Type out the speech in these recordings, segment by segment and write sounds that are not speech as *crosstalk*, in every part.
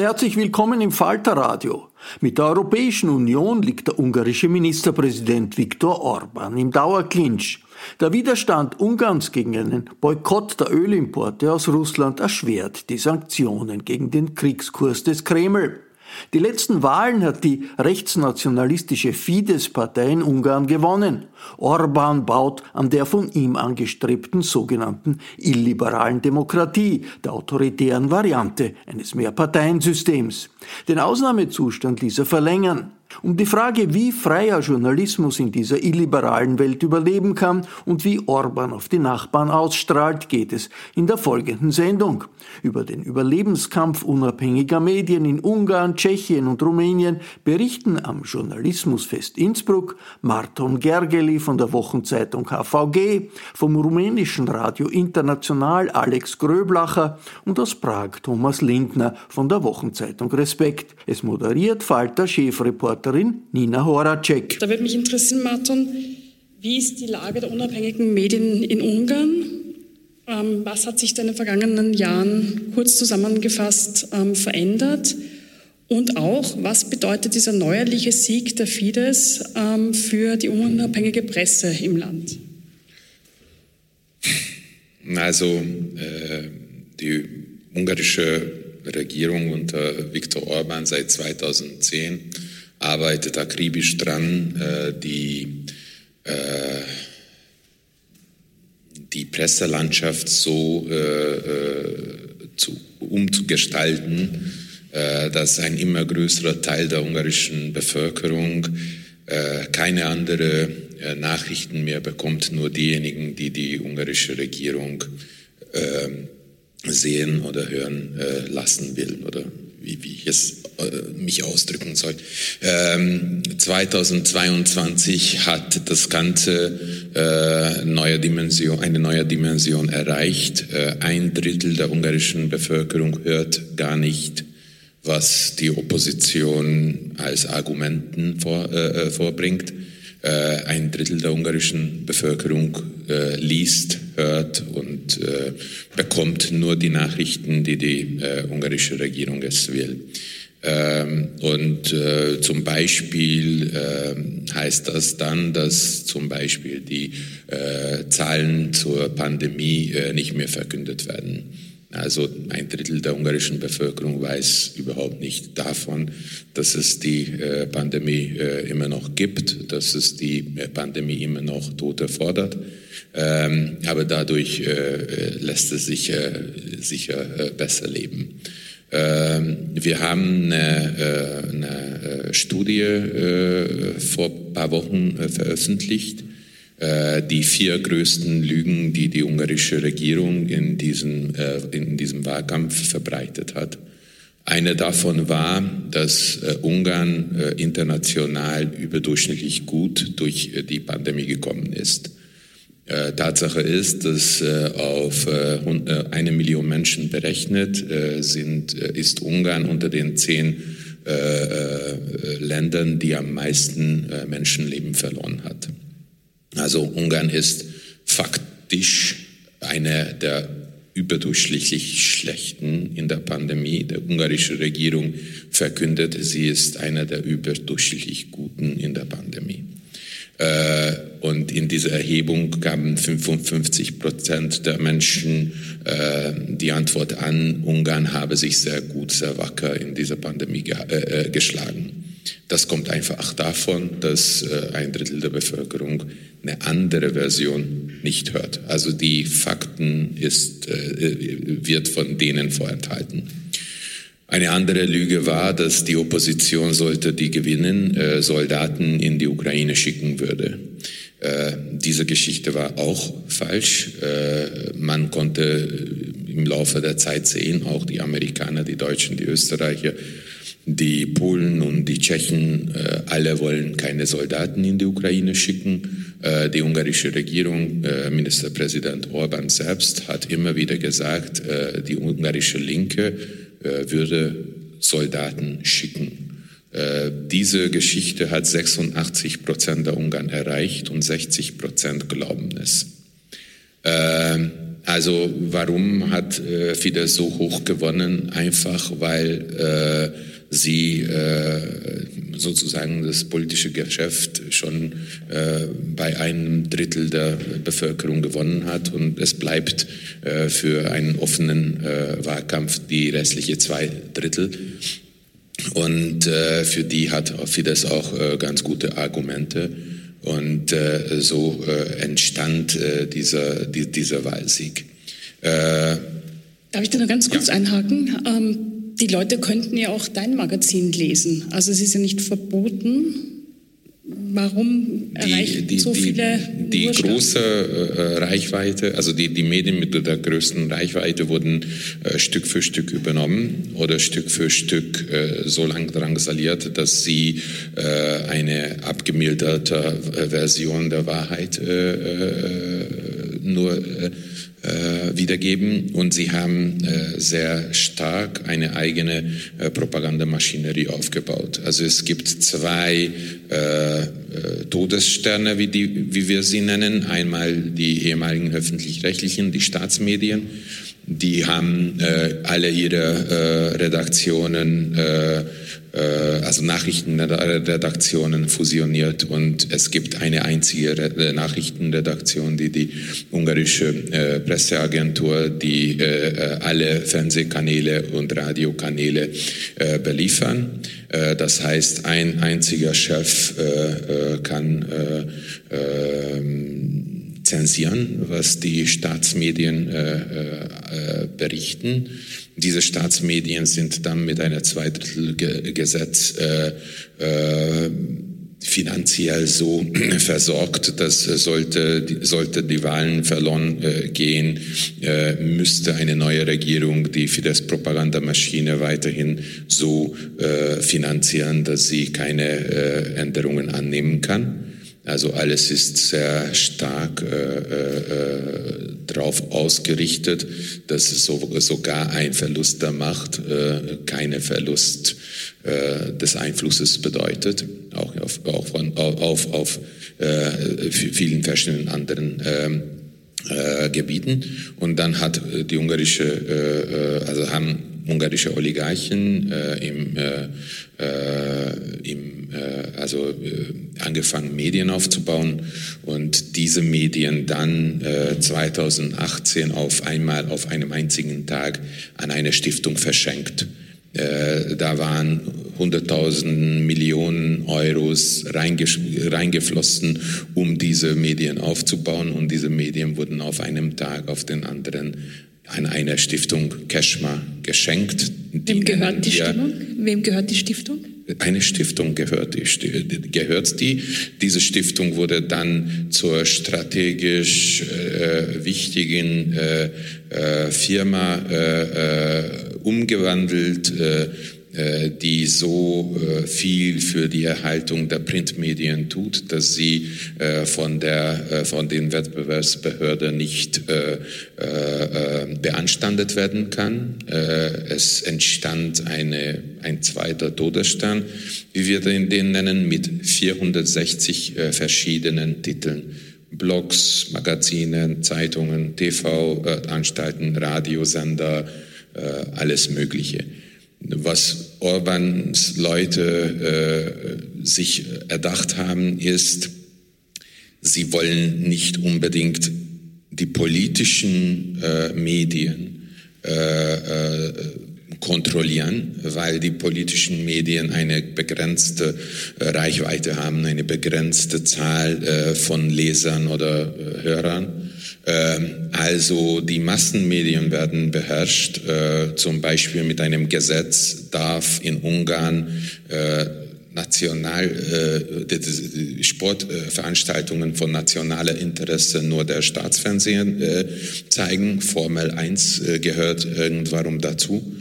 Herzlich willkommen im Falterradio. Mit der Europäischen Union liegt der ungarische Ministerpräsident Viktor Orban im Dauerclinch. Der Widerstand Ungarns gegen einen Boykott der Ölimporte aus Russland erschwert die Sanktionen gegen den Kriegskurs des Kreml. Die letzten Wahlen hat die rechtsnationalistische Fidesz-Partei in Ungarn gewonnen. Orban baut an der von ihm angestrebten sogenannten illiberalen Demokratie, der autoritären Variante eines Mehrparteiensystems. Den Ausnahmezustand ließ er verlängern. Um die Frage, wie freier Journalismus in dieser illiberalen Welt überleben kann und wie Orban auf die Nachbarn ausstrahlt, geht es in der folgenden Sendung. Über den Überlebenskampf unabhängiger Medien in Ungarn, Tschechien und Rumänien berichten am Journalismusfest Innsbruck Marton Gergely von der Wochenzeitung HVG, vom rumänischen Radio International Alex Gröblacher und aus Prag Thomas Lindner von der Wochenzeitung Respekt. Es moderiert Falter Chefreporter Reporterin Nina Horacek. Da würde mich interessieren, Martin, wie ist die Lage der unabhängigen Medien in Ungarn? Ähm, was hat sich da in den vergangenen Jahren kurz zusammengefasst ähm, verändert? Und auch, was bedeutet dieser neuerliche Sieg der Fidesz ähm, für die unabhängige Presse im Land? Also äh, die ungarische Regierung unter Viktor Orban seit 2010 arbeitet akribisch dran, äh, die, äh, die Presselandschaft so äh, zu, umzugestalten, dass ein immer größerer Teil der ungarischen Bevölkerung keine andere Nachrichten mehr bekommt, nur diejenigen, die die ungarische Regierung sehen oder hören lassen will oder wie, wie ich es äh, mich ausdrücken soll. Ähm, 2022 hat das Ganze äh, neue Dimension, eine neue Dimension erreicht. Äh, ein Drittel der ungarischen Bevölkerung hört gar nicht, was die Opposition als Argumenten vor, äh, äh vorbringt. Äh, ein Drittel der ungarischen Bevölkerung äh, liest, hört und äh, bekommt nur die Nachrichten, die die ungarische Regierung es will. Ähm, und äh, zum Beispiel äh, heißt das dann, dass zum Beispiel die äh, Zahlen zur Pandemie nicht mehr verkündet werden. Also ein Drittel der ungarischen Bevölkerung weiß überhaupt nicht davon, dass es die äh, Pandemie äh, immer noch gibt, dass es die äh, Pandemie immer noch Tote fordert. Ähm, aber dadurch lässt es sich sicher besser leben. Ähm, wir haben eine, eine Studie vor ein paar Wochen veröffentlicht, die vier größten Lügen, die die ungarische Regierung in diesem, in diesem Wahlkampf verbreitet hat. Eine davon war, dass äh, Ungarn äh, international überdurchschnittlich gut durch äh, die Pandemie gekommen ist. Äh, Tatsache ist, dass äh, auf äh, eine Million Menschen berechnet sind, ist Ungarn unter den zehn Ländern, die am meisten Menschenleben verloren hat. Also Ungarn ist faktisch eine der überdurchschnittlich schlechten in der Pandemie. Die ungarische Regierung verkündet, sie ist einer der überdurchschnittlich guten in der Pandemie. Äh, und in dieser Erhebung gaben 55 Prozent der Menschen äh, die Antwort an, Ungarn habe sich sehr gut, sehr wacker in dieser Pandemie äh, geschlagen. Das kommt einfach davon, dass ein Drittel der Bevölkerung eine andere Version nicht hört. Also die Fakten ist, wird von denen vorenthalten. Eine andere Lüge war, dass die Opposition sollte, die gewinnen, äh, Soldaten in die Ukraine schicken würde. Äh, diese Geschichte war auch falsch. Äh, man konnte im Laufe der Zeit sehen, auch die Amerikaner, die Deutschen, die Österreicher, die Polen und die Tschechen, alle wollen keine Soldaten in die Ukraine schicken. Die ungarische Regierung, Ministerpräsident Orban selbst hat immer wieder gesagt, die ungarische Linke äh, würde Soldaten schicken. Äh, diese Geschichte hat 86 Prozent der Ungarn erreicht und 60 Prozent glauben es. Äh, also warum hat Fidesz so hoch gewonnen? Einfach weil sie sozusagen das politische Geschäft schon äh, bei einem Drittel der Bevölkerung gewonnen hat und es bleibt äh, für einen offenen äh, Wahlkampf die restliche zwei Drittel. Und äh, für die hat Fidesz auch äh, ganz gute Argumente. Und äh, so entstand dieser, die, dieser Wahlsieg. Darf ich da noch ganz kurz ja. einhaken? Ähm, die Leute könnten ja auch dein Magazin lesen. Also es ist ja nicht verboten. Warum erreichen die, die, so viele Die, die große äh, Reichweite, also die, die Medien mit der größten Reichweite wurden äh, Stück für Stück übernommen oder Stück für Stück äh, so lang drangsaliert, dass sie äh, eine abgemilderte äh, Version der Wahrheit äh, nur äh, wiedergeben und sie haben äh, sehr stark eine eigene äh, Propagandamaschinerie aufgebaut. Also es gibt zwei äh, äh, Todessterne, wie, die, wie wir sie nennen. Einmal die ehemaligen öffentlich-rechtlichen, die Staatsmedien. Die haben äh, alle ihre Redaktionen äh, also Nachrichtenredaktionen fusioniert und es gibt eine einzige äh, Nachrichtenredaktion, die die ungarische äh, Presseagentur, die alle Fernsehkanäle und Radiokanäle beliefern. Das heißt, ein einziger Chef kann ähm, zensieren, was die Staatsmedien berichten. Diese Staatsmedien sind dann mit einer Zweidrittelgesetz äh, äh, finanziell so *clears throat* versorgt, dass sollte, sollte die Wahlen verloren äh, gehen, äh, müsste eine neue Regierung die Fidesz-Propagandamaschine weiterhin so äh, finanzieren, dass sie keine äh, Änderungen annehmen kann. Also alles ist sehr stark äh, äh, darauf ausgerichtet, dass so, sogar ein Verlust der Macht äh, keine Verlust äh, des Einflusses bedeutet, auch auf, auch von, auf, auf äh, vielen verschiedenen anderen ähm, äh, Gebieten. Und dann hat die ungarische, also haben ungarische Oligarchen im, im äh, also äh, angefangen, Medien aufzubauen und diese Medien dann 2018 äh, auf einmal auf einem einzigen Tag an eine Stiftung verschenkt. Da waren 100.000 Millionen Euros reingeflossen, um diese Medien aufzubauen und diese Medien wurden auf einem Tag auf den anderen an eine Stiftung Keschma geschenkt. Wem gehört die Stiftung? Wem gehört die Stiftung? Eine Stiftung gehört die, gehört die. Diese Stiftung wurde dann zur strategisch äh, wichtigen äh, äh, Firma äh, äh, umgewandelt äh, die so äh, viel für die Erhaltung der Printmedien tut, dass sie äh, von der von den Wettbewerbsbehörden nicht beanstandet werden kann. Es entstand eine, ein zweiter Todesstern, wie wir den nennen, mit 460 verschiedenen Titeln. Blogs, Magazine, Zeitungen, TV-Anstalten, Radiosender, alles Mögliche was Orbans Leute äh, sich erdacht haben, ist, sie wollen nicht unbedingt die politischen äh, Medien äh, äh kontrollieren, weil die politischen Medien eine begrenzte äh, Reichweite haben, eine begrenzte Zahl äh, von Lesern oder Hörern. Ähm, also die Massenmedien werden beherrscht. Äh, zum Beispiel mit einem Gesetz darf in Ungarn äh, national äh, Sportveranstaltungen von nationaler Interesse nur der Staatsfernsehen zeigen. Formel 1 gehört irgendwann dazu.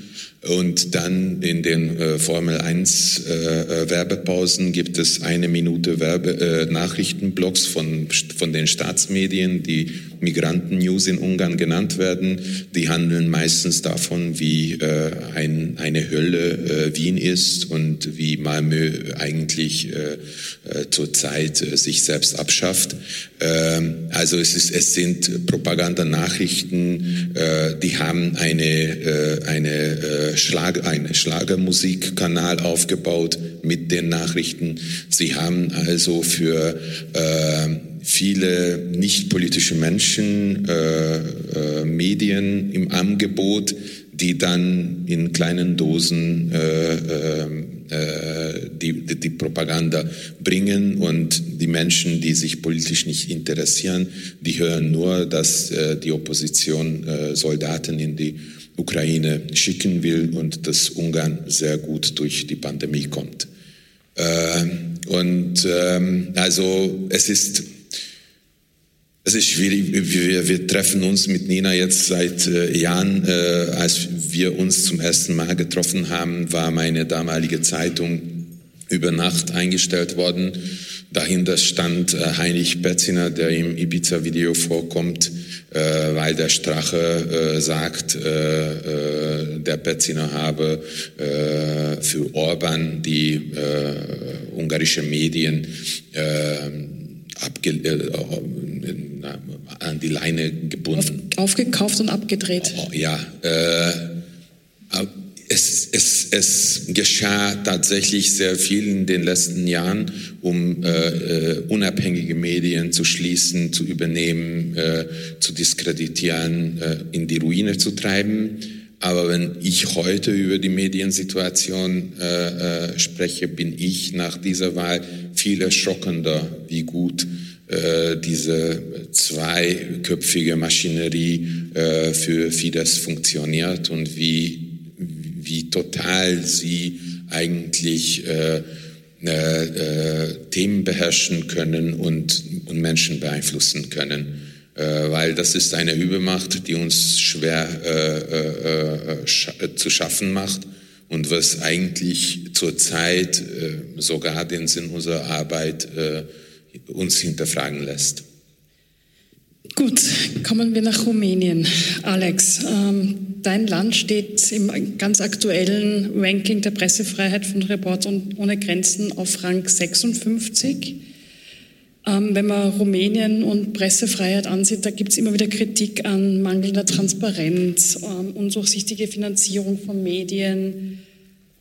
Und dann in den äh, Formel 1 äh, äh, Werbepausen gibt es eine Minute Werbe, äh, Nachrichtenblocks von, von den Staatsmedien, die Migranten-News in Ungarn genannt werden. Die handeln meistens davon, wie äh, ein, eine Hölle äh, Wien ist und wie Malmö eigentlich zurzeit sich selbst abschafft. Ähm, also es, ist, es sind Propagandanachrichten, die haben eine, eine, Schlag, eine Schlagermusikkanal aufgebaut mit den Nachrichten. Sie haben also für äh, viele nicht politische Menschen äh, äh, Medien im Angebot, die dann in kleinen Dosen äh, äh, äh die, die, Propaganda bringen und die Menschen, die sich politisch nicht interessieren, die hören nur, dass äh, die Opposition äh, Soldaten in die Ukraine schicken will und dass Ungarn sehr gut durch die Pandemie kommt. Äh, und ähm, also es ist es ist schwierig. Wir, wir treffen uns mit Nina jetzt seit äh, Jahren. Äh, als wir uns zum ersten Mal getroffen haben, war meine damalige Zeitung über Nacht eingestellt worden. Dahinter stand äh, Heinrich Betziner, der im Ibiza-Video vorkommt, äh, weil der Strache äh, sagt, der Betziner habe für Orban die ungarische Medien an die Leine gebunden. Auf, aufgekauft und abgedreht. Oh, ja, äh, es, es, es geschah tatsächlich sehr viel in den letzten Jahren, um äh, äh, unabhängige Medien zu schließen, zu übernehmen, äh, zu diskreditieren, äh, in die Ruine zu treiben. Aber wenn ich heute über die Mediensituation äh, äh, spreche, bin ich nach dieser Wahl viel erschrockender, wie gut äh, diese zweiköpfige Maschinerie äh, für Fidesz funktioniert und wie, wie total sie eigentlich äh, äh, äh, Themen beherrschen können und, und Menschen beeinflussen können. Äh, weil das ist eine Übermacht, die uns schwer äh, äh, sch zu schaffen macht und was eigentlich zurzeit sogar den Sinn unserer Arbeit uns hinterfragen lässt. Gut, kommen wir nach Rumänien. Alex, ähm, dein Land steht im ganz aktuellen Ranking der Pressefreiheit von Reporter ohne Grenzen auf Rang 56. Ähm, wenn man Rumänien und Pressefreiheit ansieht, da gibt es immer wieder Kritik an mangelnder Transparenz, ähm, undurchsichtige Finanzierung von Medien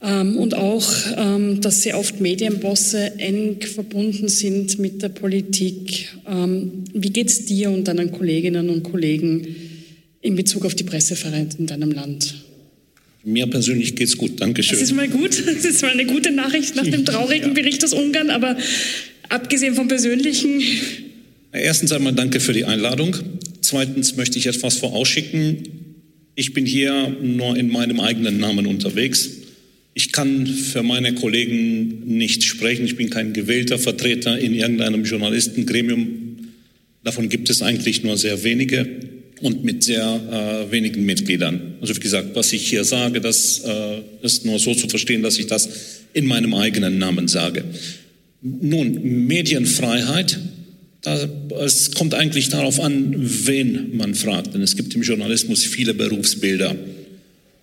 und auch, ähm, dass sehr oft Medienbosse eng verbunden sind mit der Politik. Ähm, wie geht es dir und deinen Kolleginnen und Kollegen in Bezug auf die Pressefreiheit in deinem Land? Mir persönlich geht es gut, danke schön. Das ist mal gut, das ist mal eine gute Nachricht nach dem traurigen Bericht aus Ungarn, aber Abgesehen vom Persönlichen. Erstens einmal danke für die Einladung. Zweitens möchte ich etwas vorausschicken. Ich bin hier nur in meinem eigenen Namen unterwegs. Ich kann für meine Kollegen nicht sprechen. Ich bin kein gewählter Vertreter in irgendeinem Journalistengremium. Davon gibt es eigentlich nur sehr wenige und mit sehr äh, wenigen Mitgliedern. Also wie gesagt, was ich hier sage, das äh, ist nur so zu verstehen, dass ich das in meinem eigenen Namen sage. Nun, Medienfreiheit, da, es kommt eigentlich darauf an, wen man fragt. Denn es gibt im Journalismus viele Berufsbilder.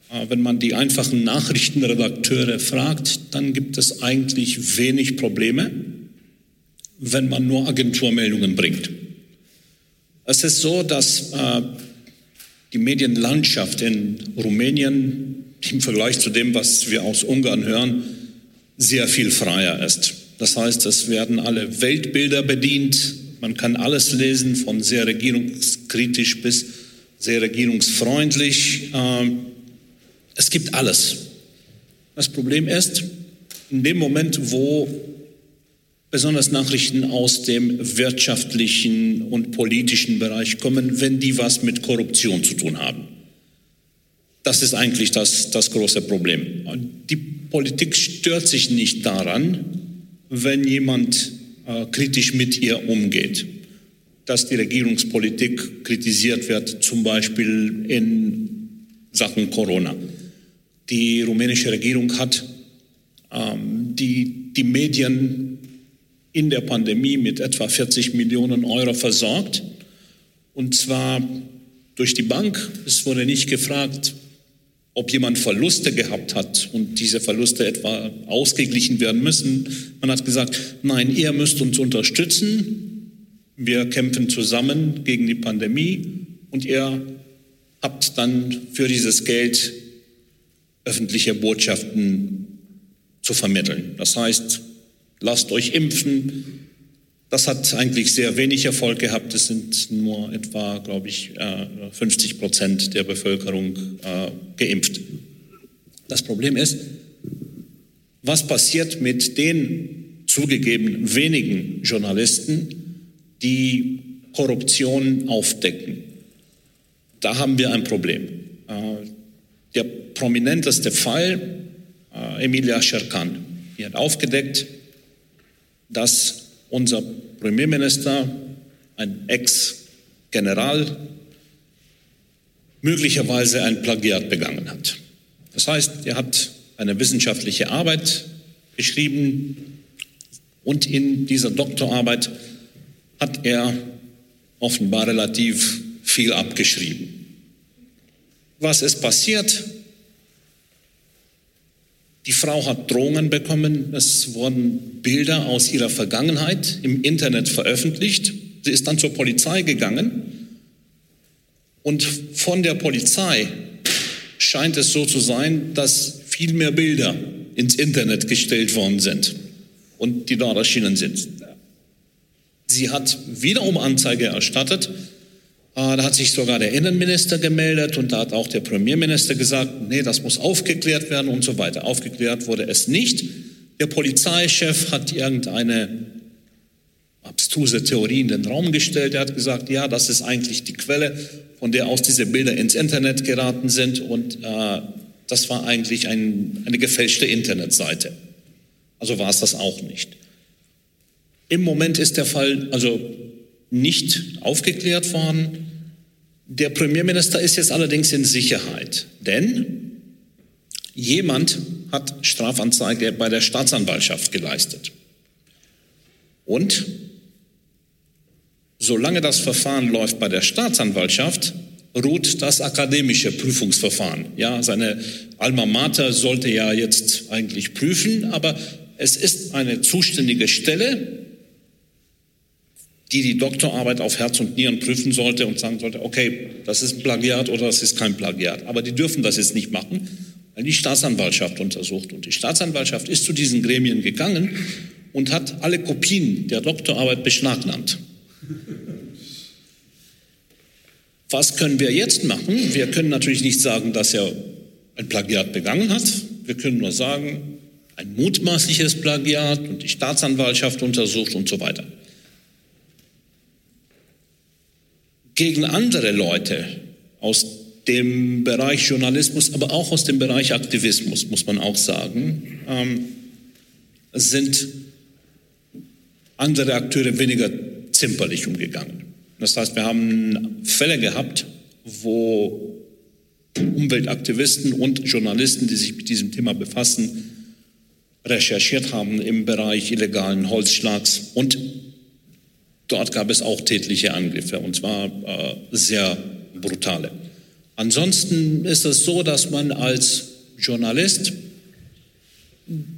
Äh, wenn man die einfachen Nachrichtenredakteure fragt, dann gibt es eigentlich wenig Probleme, wenn man nur Agenturmeldungen bringt. Es ist so, dass äh, die Medienlandschaft in Rumänien im Vergleich zu dem, was wir aus Ungarn hören, sehr viel freier ist. Das heißt, es werden alle Weltbilder bedient. Man kann alles lesen, von sehr regierungskritisch bis sehr regierungsfreundlich. Äh, es gibt alles. Das Problem ist, in dem Moment, wo besonders Nachrichten aus dem wirtschaftlichen und politischen Bereich kommen, wenn die was mit Korruption zu tun haben. Das ist eigentlich das, das große Problem. Die Politik stört sich nicht daran, wenn jemand äh, kritisch mit ihr umgeht. Dass die Regierungspolitik kritisiert wird, zum Beispiel in Sachen Corona. Die rumänische Regierung hat ähm, die, die Medien in der Pandemie mit etwa 40 Millionen Euro versorgt. Und zwar durch die Bank. Es wurde nicht gefragt, ob jemand Verluste gehabt hat und diese Verluste etwa ausgeglichen werden müssen. Man hat gesagt, nein, ihr müsst uns unterstützen. Wir kämpfen zusammen gegen die Pandemie und ihr habt dann für dieses Geld öffentliche Botschaften zu vermitteln. Das heißt, lasst euch impfen. Das hat eigentlich sehr wenig Erfolg gehabt. Es sind nur etwa, glaube ich, 50 äh, Prozent der Bevölkerung äh, geimpft. Das Problem ist, was passiert mit den zugegeben wenigen Journalisten, die Korruption aufdecken? Da haben wir ein Problem. Äh, der prominenteste Fall, Emilia Scherkan, die hat aufgedeckt, dass unser Premierminister, ein Ex-General, möglicherweise ein Plagiat begangen hat. Das heißt, er hat eine wissenschaftliche Arbeit geschrieben und in dieser Doktorarbeit hat er offenbar relativ viel abgeschrieben. Was ist passiert? Die Frau hat Drohungen bekommen. Es wurden Bilder aus ihrer Vergangenheit im Internet veröffentlicht. Sie ist dann zur Polizei gegangen. Und von der Polizei scheint es so zu sein, dass viel mehr Bilder ins Internet gestellt worden sind und die dort erschienen sind. Sie hat wiederum Anzeige erstattet da hat sich sogar der Innenminister gemeldet und da hat auch der Premierminister gesagt, nee, das muss aufgeklärt werden und so weiter. Aufgeklärt wurde es nicht. Der Polizeichef hat irgendeine abstruse Theorie in den Raum gestellt. Er hat gesagt, ja, das ist eigentlich die Quelle, von der aus diese Bilder ins Internet geraten sind und äh, das war eigentlich ein, eine gefälschte Internetseite. Also war es das auch nicht. Im Moment ist der Fall also nicht aufgeklärt worden. Der Premierminister ist jetzt allerdings in Sicherheit, denn jemand hat Strafanzeige bei der Staatsanwaltschaft geleistet. Und solange das Verfahren läuft bei der Staatsanwaltschaft, ruht das akademische Prüfungsverfahren. Ja, seine Alma Mater sollte ja jetzt eigentlich prüfen, aber es ist eine zuständige Stelle, die die Doktorarbeit auf Herz und Nieren prüfen sollte und sagen sollte, okay, das ist ein Plagiat oder das ist kein Plagiat. Aber die dürfen das jetzt nicht machen, weil die Staatsanwaltschaft untersucht. Und die Staatsanwaltschaft ist zu diesen Gremien gegangen und hat alle Kopien der Doktorarbeit beschlagnahmt. Was können wir jetzt machen? Wir können natürlich nicht sagen, dass er ein Plagiat begangen hat. Wir können nur sagen, ein mutmaßliches Plagiat und die Staatsanwaltschaft untersucht und so weiter. Gegen andere Leute aus dem Bereich Journalismus, aber auch aus dem Bereich Aktivismus, muss man auch sagen, ähm, sind andere Akteure weniger zimperlich umgegangen. Das heißt, wir haben Fälle gehabt, wo Umweltaktivisten und Journalisten, die sich mit diesem Thema befassen, recherchiert haben im Bereich illegalen Holzschlags und dort gab es auch tätliche Angriffe und zwar äh, sehr brutale. Ansonsten ist es so, dass man als Journalist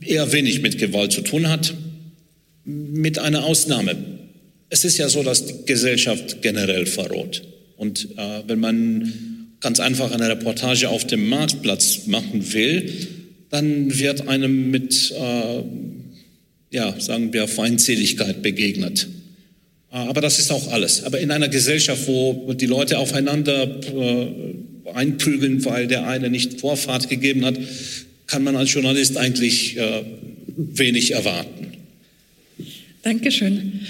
eher wenig mit Gewalt zu tun hat, mit einer Ausnahme. Es ist ja so, dass die Gesellschaft generell verroht. Und äh, wenn man ganz einfach eine Reportage auf dem Marktplatz machen will, dann wird einem mit, äh, ja, sagen wir, Feindseligkeit begegnet. Äh, aber das ist auch alles. Aber in einer Gesellschaft, wo die Leute aufeinander äh, einprügeln, weil der eine nicht Vorfahrt gegeben hat, kann man als Journalist eigentlich äh, wenig erwarten. Dankeschön.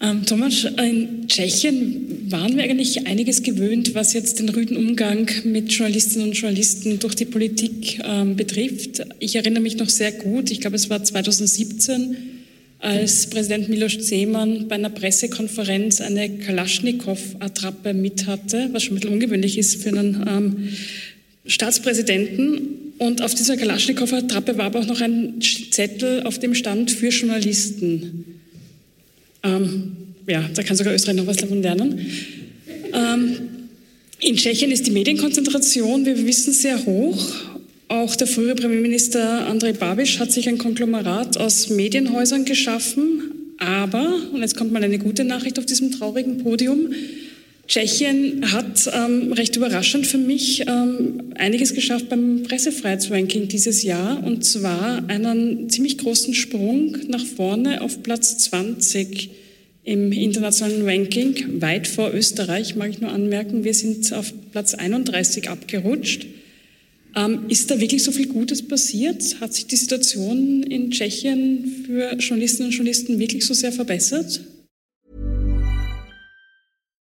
Ähm, Thomas, in Tschechien waren wir eigentlich einiges gewöhnt, was jetzt den rüden Umgang mit Journalistinnen und Journalisten durch die Politik ähm, betrifft. Ich erinnere mich noch sehr gut, ich glaube es war 2017, als Präsident Miloš Zeman bei einer Pressekonferenz eine Kalaschnikow-Attrappe mit hatte, was schon ein bisschen ungewöhnlich ist für einen ähm, Staatspräsidenten. Und auf dieser Kalaschnikow-Attrappe war aber auch noch ein Zettel, auf dem stand für Journalisten. Ähm, ja, da kann sogar Österreich noch was davon lernen. Ähm, in Tschechien ist die Medienkonzentration, wir wissen, sehr hoch. Auch der frühere Premierminister Andrej Babiš hat sich ein Konglomerat aus Medienhäusern geschaffen. Aber, und jetzt kommt mal eine gute Nachricht auf diesem traurigen Podium, Tschechien hat ähm, recht überraschend für mich ähm, einiges geschafft beim Pressefreiheitsranking dieses Jahr und zwar einen ziemlich großen Sprung nach vorne auf Platz 20 im internationalen Ranking, weit vor Österreich, mag ich nur anmerken. Wir sind auf Platz 31 abgerutscht. Ähm, ist da wirklich so viel Gutes passiert? Hat sich die Situation in Tschechien für Journalistinnen und Journalisten wirklich so sehr verbessert?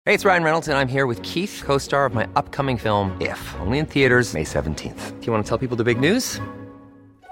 Hey, it's Ryan Reynolds, and I'm here with Keith, co star of my upcoming film, If, only in theaters, May 17th. Do you want to tell people the big news?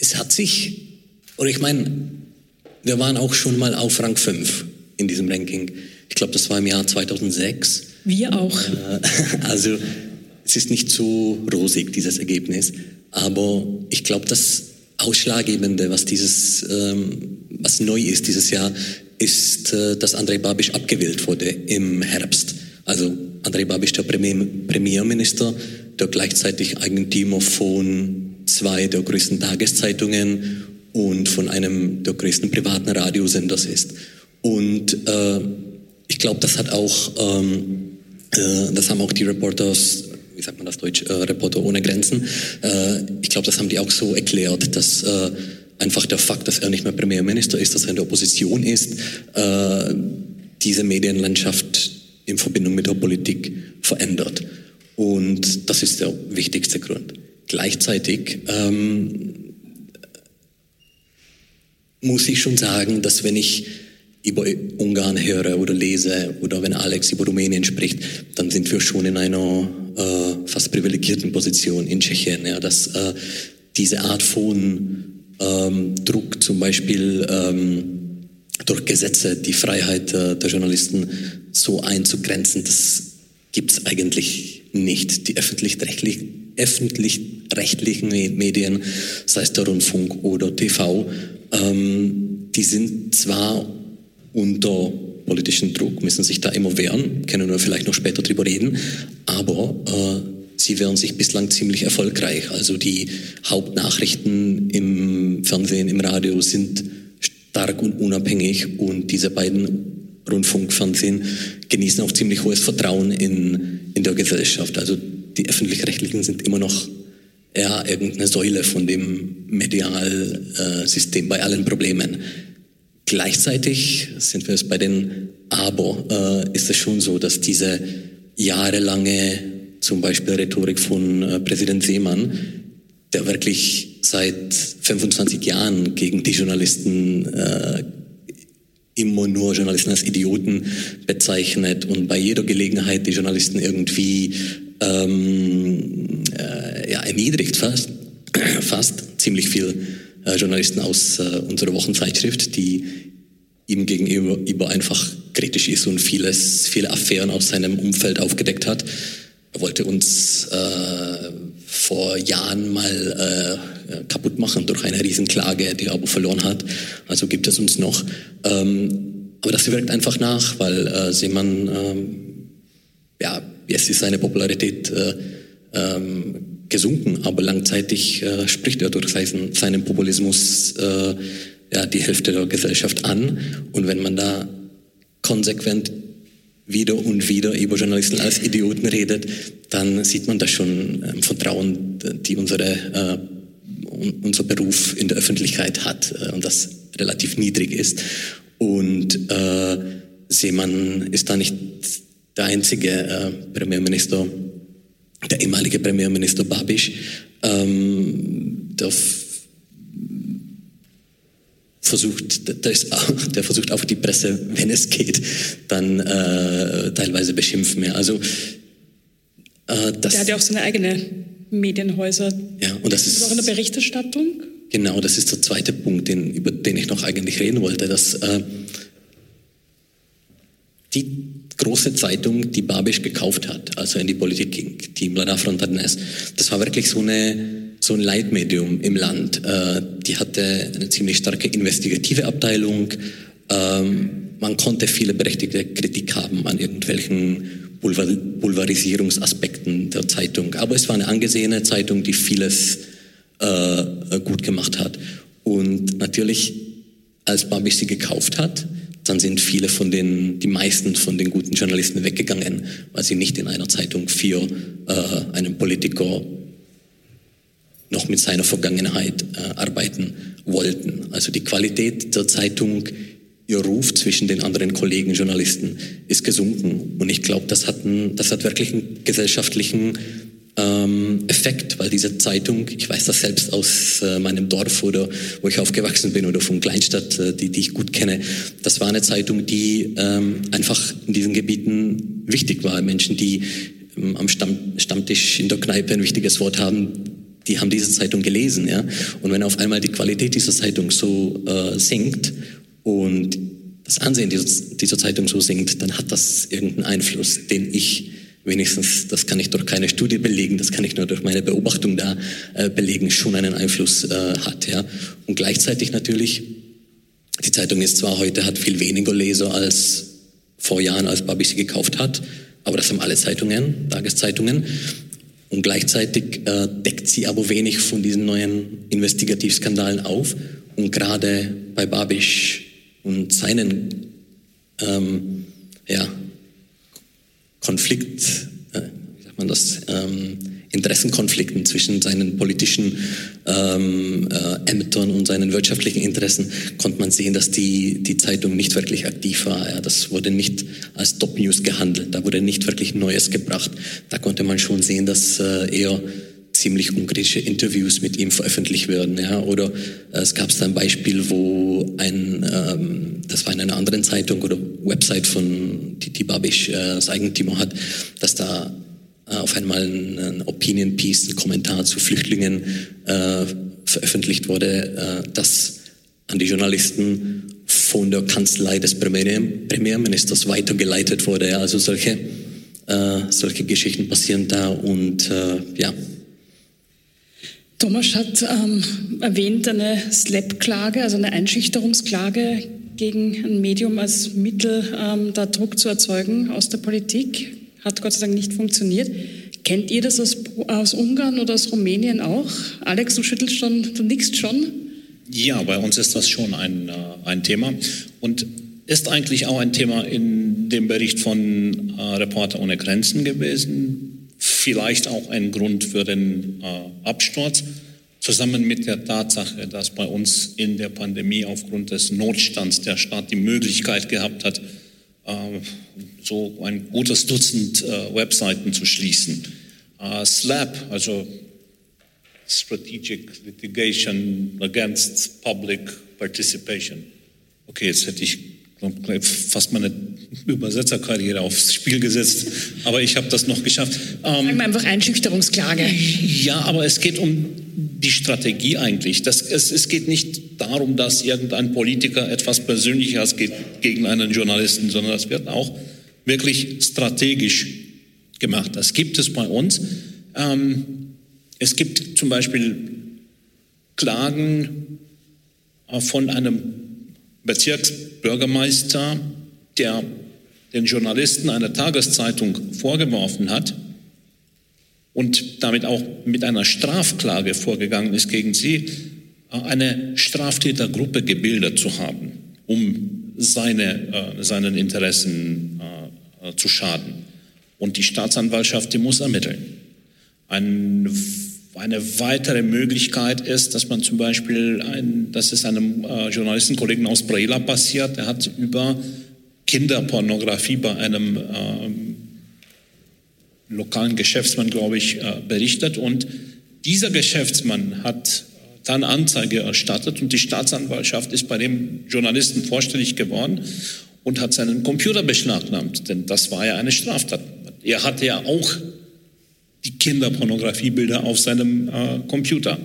es hat sich, oder ich meine, wir waren auch schon mal auf Rang 5 in diesem Ranking. Ich glaube, das war im Jahr 2006. Wir auch. Äh, *laughs* also es ist nicht so rosig, dieses Ergebnis. Aber ich glaube, das Ausschlaggebende, was dieses, ähm, was neu ist dieses Jahr, ist, äh, dass Andrei Babiš abgewählt wurde im Herbst. Also Andrei Babiš, der Premier, Premierminister, der gleichzeitig Eigentümer von zwei der größten Tageszeitungen und von einem der größten privaten Radiosenders ist. Und äh, ich glaube, das hat auch, ähm, äh, das haben auch die Reporters, wie sagt man das Deutsch, äh, Reporter ohne Grenzen, äh, ich glaube, das haben die auch so erklärt, dass äh, einfach der Fakt, dass er nicht mehr Premierminister ist, dass er in der Opposition ist, äh, diese Medienlandschaft in Verbindung mit der Politik verändert. Und das ist der wichtigste Grund. Gleichzeitig ähm, muss ich schon sagen, dass wenn ich über Ungarn höre oder lese oder wenn Alex über Rumänien spricht, dann sind wir schon in einer äh, fast privilegierten Position in Tschechien, ja, dass äh, diese Art von ähm, Druck zum Beispiel ähm, durch Gesetze die Freiheit äh, der Journalisten so einzugrenzen, das gibt es eigentlich nicht. Die öffentlich-rechtlichen öffentlich-rechtlichen Medien, sei es der Rundfunk oder TV, ähm, die sind zwar unter politischen Druck, müssen sich da immer wehren, können wir vielleicht noch später drüber reden, aber äh, sie wehren sich bislang ziemlich erfolgreich. Also die Hauptnachrichten im Fernsehen, im Radio sind stark und unabhängig und diese beiden Rundfunkfernsehen genießen auch ziemlich hohes Vertrauen in, in der Gesellschaft. Also die öffentlich-rechtlichen sind immer noch ja, irgendeine Säule von dem Medialsystem bei allen Problemen. Gleichzeitig sind wir es bei den Aber, äh, ist es schon so, dass diese jahrelange zum Beispiel Rhetorik von äh, Präsident Seemann, der wirklich seit 25 Jahren gegen die Journalisten äh, immer nur Journalisten als Idioten bezeichnet und bei jeder Gelegenheit die Journalisten irgendwie ähm, äh, ja, erniedrigt fast, *clears throat* fast ziemlich viel äh, Journalisten aus äh, unserer Wochenzeitschrift, die ihm gegenüber einfach kritisch ist und vieles, viele Affären aus seinem Umfeld aufgedeckt hat. Er wollte uns äh, vor Jahren mal äh, kaputt machen durch eine Riesenklage, die er aber verloren hat. Also gibt es uns noch. Ähm, aber das wirkt einfach nach, weil äh, Seemann, ähm, ja, jetzt ist seine Popularität äh, ähm, gesunken, aber langzeitig äh, spricht er durch seinen, seinen Populismus äh, ja, die Hälfte der Gesellschaft an. Und wenn man da konsequent wieder und wieder über Journalisten als Idioten redet, dann sieht man das schon im Vertrauen, die unsere, äh, unser Beruf in der Öffentlichkeit hat äh, und das relativ niedrig ist. Und äh, Seemann ist da nicht der einzige äh, Premierminister, der ehemalige Premierminister Babisch, ähm, der versucht, der, ist, der versucht auch die Presse, wenn es geht, dann äh, teilweise beschimpfen. Ja. Also, äh, das, der hat ja auch seine eigene Medienhäuser. Ja, und das ist, ist auch in der Berichterstattung. Genau, das ist der zweite Punkt, den, über den ich noch eigentlich reden wollte, dass äh, die große Zeitung, die Babisch gekauft hat, also in die Politik ging, die Mlada Frontanes, das war wirklich so eine so ein Leitmedium im Land. Äh, die hatte eine ziemlich starke investigative Abteilung. Ähm, man konnte viele berechtigte Kritik haben an irgendwelchen Pulverisierungsaspekten der Zeitung. Aber es war eine angesehene Zeitung, die vieles äh, gut gemacht hat. Und natürlich, als Babisch sie gekauft hat, dann sind viele von den, die meisten von den guten Journalisten weggegangen, weil sie nicht in einer Zeitung für äh, einen Politiker noch mit seiner Vergangenheit äh, arbeiten wollten. Also die Qualität der Zeitung, ihr Ruf zwischen den anderen Kollegen Journalisten ist gesunken. Und ich glaube, das, das hat wirklich einen gesellschaftlichen ähm, Effekt, weil diese Zeitung, ich weiß das selbst aus äh, meinem Dorf oder wo ich aufgewachsen bin oder von Kleinstadt, äh, die, die ich gut kenne, das war eine Zeitung, die ähm, einfach in diesen Gebieten wichtig war. Menschen, die ähm, am Stamm, Stammtisch in der Kneipe ein wichtiges Wort haben, die haben diese Zeitung gelesen. Ja? Und wenn auf einmal die Qualität dieser Zeitung so äh, sinkt und das Ansehen dieser, dieser Zeitung so sinkt, dann hat das irgendeinen Einfluss, den ich wenigstens, das kann ich durch keine Studie belegen, das kann ich nur durch meine Beobachtung da äh, belegen, schon einen Einfluss äh, hat. Ja? Und gleichzeitig natürlich, die Zeitung ist zwar heute, hat viel weniger Leser als vor Jahren, als Babi sie gekauft hat, aber das haben alle Zeitungen, Tageszeitungen. Und gleichzeitig äh, deckt sie aber wenig von diesen neuen Investigativskandalen auf. Und gerade bei Babisch und seinen ähm, ja, Konflikt, äh, wie sagt man das, ähm, Interessenkonflikten zwischen seinen politischen ähm, äh, Ämtern und seinen wirtschaftlichen Interessen konnte man sehen, dass die, die Zeitung nicht wirklich aktiv war. Ja. Das wurde nicht als Top News gehandelt, da wurde nicht wirklich Neues gebracht. Da konnte man schon sehen, dass äh, eher ziemlich unkritische Interviews mit ihm veröffentlicht werden. Ja. Oder äh, es gab ein Beispiel, wo ein, ähm, das war in einer anderen Zeitung oder Website von die Babisch äh, als Eigentümer hat, dass da äh, auf einmal ein, ein Opinion Piece, ein Kommentar zu Flüchtlingen äh, veröffentlicht wurde, äh, das an die Journalisten von der Kanzlei des Premier, Premierministers weitergeleitet wurde. Ja, also solche, äh, solche Geschichten passieren da und ja. Thomas hat ähm, erwähnt eine SLAP-Klage, also eine Einschüchterungsklage gegen ein Medium als Mittel, ähm, da Druck zu erzeugen aus der Politik hat Gott sei Dank nicht funktioniert. Kennt ihr das aus, aus Ungarn oder aus Rumänien auch? Alex, du schüttelst schon, du nickst schon. Ja, bei uns ist das schon ein, äh, ein Thema und ist eigentlich auch ein Thema in dem Bericht von äh, Reporter ohne Grenzen gewesen. Vielleicht auch ein Grund für den äh, Absturz, zusammen mit der Tatsache, dass bei uns in der Pandemie aufgrund des Notstands der Staat die Möglichkeit gehabt hat, äh, so ein gutes Dutzend äh, Webseiten zu schließen. Äh, SLAP, also Strategic Litigation Against Public Participation. Okay, jetzt hätte ich fast meine Übersetzerkarriere aufs Spiel gesetzt, aber ich habe das noch geschafft. Ähm, Sagen wir einfach Einschüchterungsklage. Ja, aber es geht um die Strategie eigentlich. Das, es, es geht nicht darum, dass irgendein Politiker etwas Persönliches geht gegen einen Journalisten, sondern das wird auch wirklich strategisch gemacht. Das gibt es bei uns. Ähm, es gibt zum Beispiel Klagen äh, von einem Bezirksbürgermeister, der den Journalisten einer Tageszeitung vorgeworfen hat und damit auch mit einer Strafklage vorgegangen ist gegen sie, eine Straftätergruppe gebildet zu haben, um seine, äh, seinen Interessen äh, zu schaden. Und die Staatsanwaltschaft, die muss ermitteln. Ein eine weitere Möglichkeit ist, dass man zum Beispiel, ein, das ist einem äh, Journalistenkollegen aus Brela passiert, der hat über Kinderpornografie bei einem ähm, lokalen Geschäftsmann, glaube ich, äh, berichtet. Und dieser Geschäftsmann hat dann Anzeige erstattet und die Staatsanwaltschaft ist bei dem Journalisten vorstellig geworden und hat seinen Computer beschlagnahmt, denn das war ja eine Straftat. Er hatte ja auch die Kinderpornografiebilder auf seinem äh, Computer.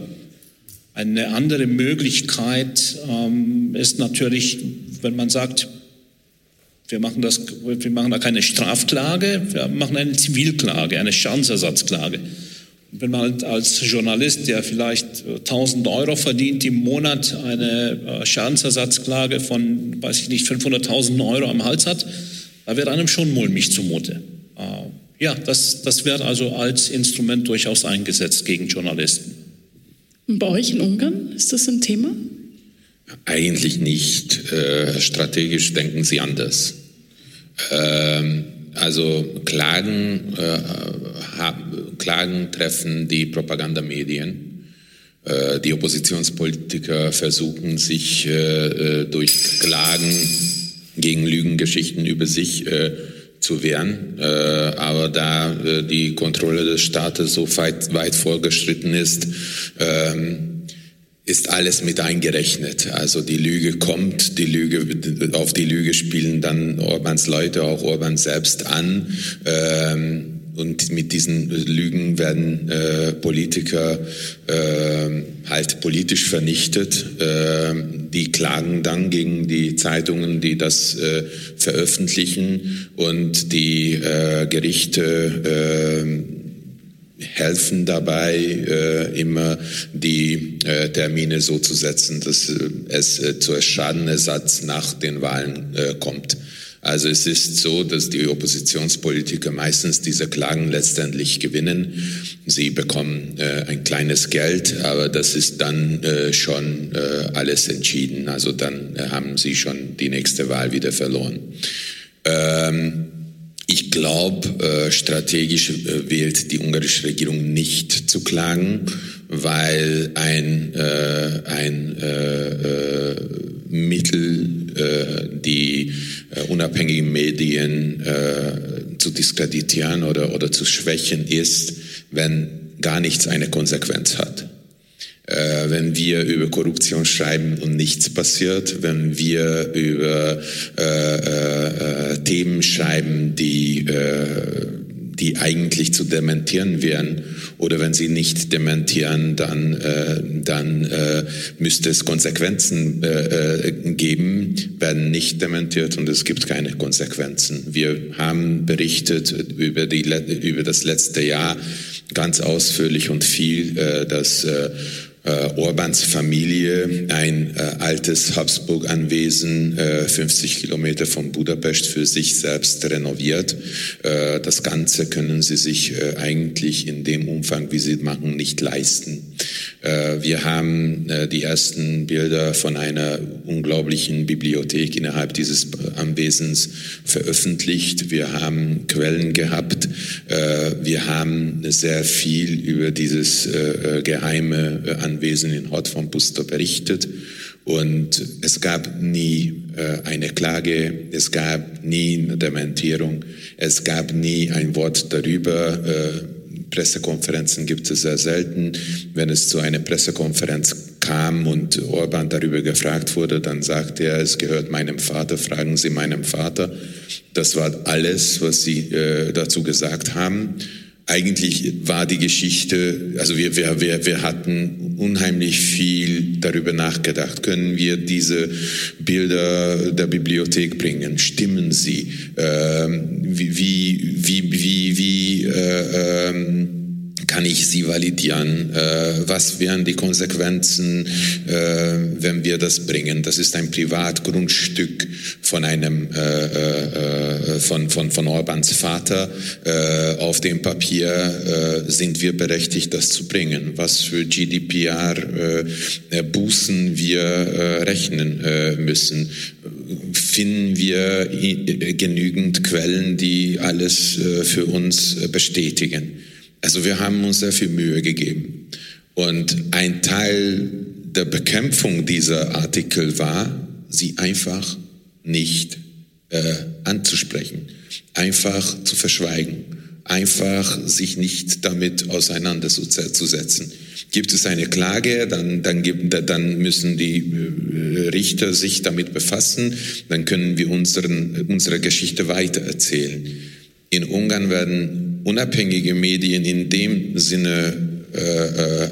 Eine andere Möglichkeit ähm, ist natürlich, wenn man sagt, wir machen, das, wir machen da keine Strafklage, wir machen eine Zivilklage, eine Schadensersatzklage. Wenn man als Journalist, der vielleicht 1000 äh, Euro verdient im Monat, eine äh, Schadensersatzklage von, weiß ich nicht, 500.000 Euro am Hals hat, da wird einem schon mulmig zumute. Ja, das, das wird also als Instrument durchaus eingesetzt gegen Journalisten. Und bei euch in Ungarn ist das ein Thema? Eigentlich nicht. Äh, strategisch denken sie anders. Ähm, also Klagen, äh, haben, Klagen treffen die Propagandamedien. Äh, die Oppositionspolitiker versuchen sich äh, äh, durch Klagen gegen Lügengeschichten über sich äh, zu wehren. Äh, aber da äh, die Kontrolle des Staates so weit, weit vorgeschritten ist, ähm, ist alles mit eingerechnet. Also die Lüge kommt, die Lüge, auf die Lüge spielen dann Orbans Leute, auch Orban selbst an. Ähm, und mit diesen Lügen werden äh, Politiker äh, halt politisch vernichtet. Äh, die klagen dann gegen die Zeitungen, die das äh, veröffentlichen und die äh, Gerichte äh, helfen dabei, äh, immer die äh, Termine so zu setzen, dass äh, es äh, zu Schadenersatz nach den Wahlen äh, kommt. Also es ist so, dass die Oppositionspolitiker meistens diese Klagen letztendlich gewinnen. Sie bekommen äh, ein kleines Geld, aber das ist dann äh, schon äh, alles entschieden. Also dann äh, haben sie schon die nächste Wahl wieder verloren. Ähm, ich glaube, äh, strategisch äh, wählt die ungarische Regierung nicht zu klagen, weil ein, ein Mittel, äh, die äh, unabhängigen Medien äh, zu diskreditieren oder, oder zu schwächen ist, wenn gar nichts eine Konsequenz hat. Äh, wenn wir über Korruption schreiben und nichts passiert, wenn wir über äh, äh, Themen schreiben, die, äh, die eigentlich zu dementieren wären, oder wenn sie nicht dementieren, dann, äh, dann äh, müsste es Konsequenzen äh, äh geben, werden nicht dementiert und es gibt keine Konsequenzen. Wir haben berichtet über, die, über das letzte Jahr ganz ausführlich und viel, äh, dass äh, äh, Orbans Familie ein äh, altes Habsburg-Anwesen äh, 50 Kilometer von Budapest für sich selbst renoviert. Äh, das Ganze können sie sich äh, eigentlich in dem Umfang, wie sie machen, nicht leisten. Äh, wir haben äh, die ersten Bilder von einer unglaublichen Bibliothek innerhalb dieses Anwesens veröffentlicht. Wir haben Quellen gehabt. Äh, wir haben sehr viel über dieses geheime Anwesen in Hort von Buster berichtet. Und es gab nie eine Klage, es gab nie eine Dementierung, es gab nie ein Wort darüber, Pressekonferenzen gibt es sehr selten. Wenn es zu einer Pressekonferenz kam und Orban darüber gefragt wurde, dann sagte er, es gehört meinem Vater, fragen Sie meinem Vater. Das war alles, was Sie äh, dazu gesagt haben. Eigentlich war die Geschichte, also wir, wir, wir, wir hatten unheimlich viel darüber nachgedacht. Können wir diese Bilder der Bibliothek bringen? Stimmen sie? Ähm, wie, wie, wie, wie, wie äh, ähm, kann ich sie validieren? Äh, was wären die Konsequenzen, äh, wenn wir das bringen? Das ist ein Privatgrundstück von einem äh, von, von, von Orbans Vater. Auf dem Papier sind wir berechtigt, das zu bringen. Was für GDPR Bußen wir rechnen müssen? Finden wir genügend Quellen, die alles für uns bestätigen? Also wir haben uns sehr viel Mühe gegeben. Und ein Teil der Bekämpfung dieser Artikel war, sie einfach nicht äh, anzusprechen, einfach zu verschweigen, einfach sich nicht damit auseinanderzusetzen. Gibt es eine Klage, dann, dann, gibt, dann müssen die äh, Richter sich damit befassen, dann können wir unseren, unsere Geschichte weitererzählen. In Ungarn werden unabhängige Medien in dem Sinne äh, äh,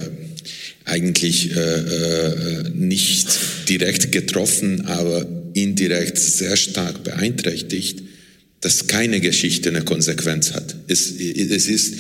eigentlich äh, äh, nicht direkt getroffen, aber indirekt sehr stark beeinträchtigt, dass keine Geschichte eine Konsequenz hat. Es, es ist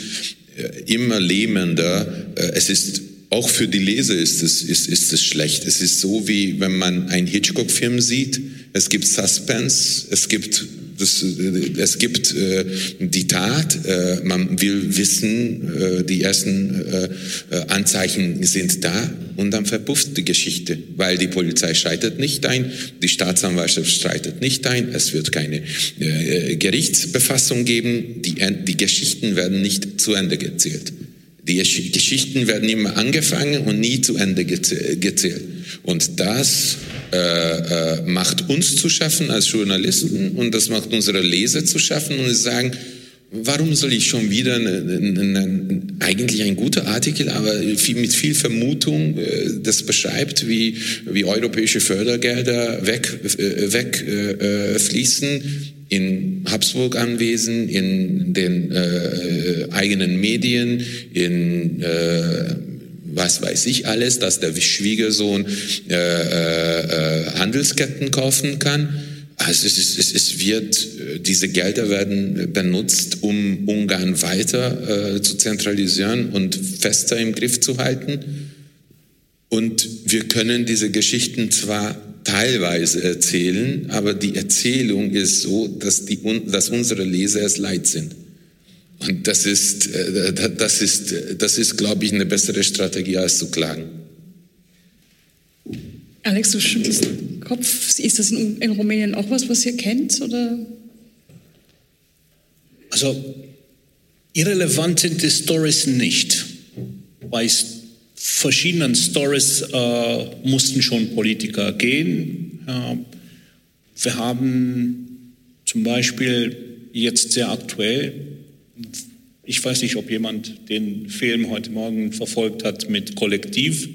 äh, immer lähmender, äh, es ist auch für die Leser ist es, ist, ist es schlecht. Es ist so, wie wenn man einen Hitchcock-Film sieht. Es gibt Suspense, es gibt das, es gibt äh, die Tat, äh, man will wissen, äh, die ersten äh, äh, Anzeichen sind da und dann verpufft die Geschichte, weil die Polizei schreitet nicht ein, die Staatsanwaltschaft streitet nicht ein, es wird keine äh, Gerichtsbefassung geben, die, die Geschichten werden nicht zu Ende gezählt. Die Geschichten werden immer angefangen und nie zu Ende gezählt. Und das äh, äh, macht uns zu schaffen als Journalisten und das macht unsere Leser zu schaffen und sagen, warum soll ich schon wieder eine, eine, eine, eigentlich ein guter Artikel, aber viel, mit viel Vermutung, äh, das beschreibt, wie, wie europäische Fördergelder wegfließen weg, äh, fließen in Habsburg-Anwesen, in den äh, eigenen Medien, in äh, was weiß ich alles, dass der Schwiegersohn äh, äh, Handelsketten kaufen kann. Also es, es, es wird, diese Gelder werden benutzt, um Ungarn weiter äh, zu zentralisieren und fester im Griff zu halten. Und wir können diese Geschichten zwar teilweise erzählen, aber die Erzählung ist so, dass, die, dass unsere Leser es leid sind. Und das ist, äh, das ist, das ist, glaube ich, eine bessere Strategie als zu klagen. Alex, du schüttelst den Kopf. Ist das in, in Rumänien auch was, was ihr kennt? Oder? Also, irrelevant sind die Stories nicht. Bei verschiedenen Stories äh, mussten schon Politiker gehen. Äh, wir haben zum Beispiel jetzt sehr aktuell ich weiß nicht, ob jemand den Film heute Morgen verfolgt hat mit Kollektiv.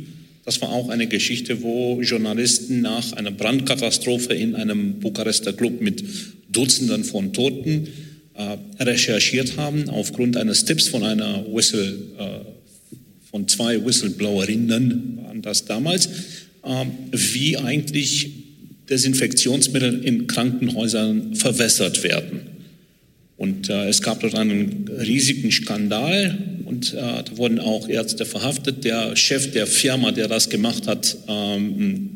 Das war auch eine Geschichte, wo Journalisten nach einer Brandkatastrophe in einem Bukarester Club mit Dutzenden von Toten äh, recherchiert haben, aufgrund eines Tipps von einer Whistle, äh, von zwei Whistleblowerinnen waren das damals, äh, wie eigentlich Desinfektionsmittel in Krankenhäusern verwässert werden. Und äh, es gab dort einen riesigen Skandal und äh, da wurden auch Ärzte verhaftet. Der Chef der Firma, der das gemacht hat, ähm,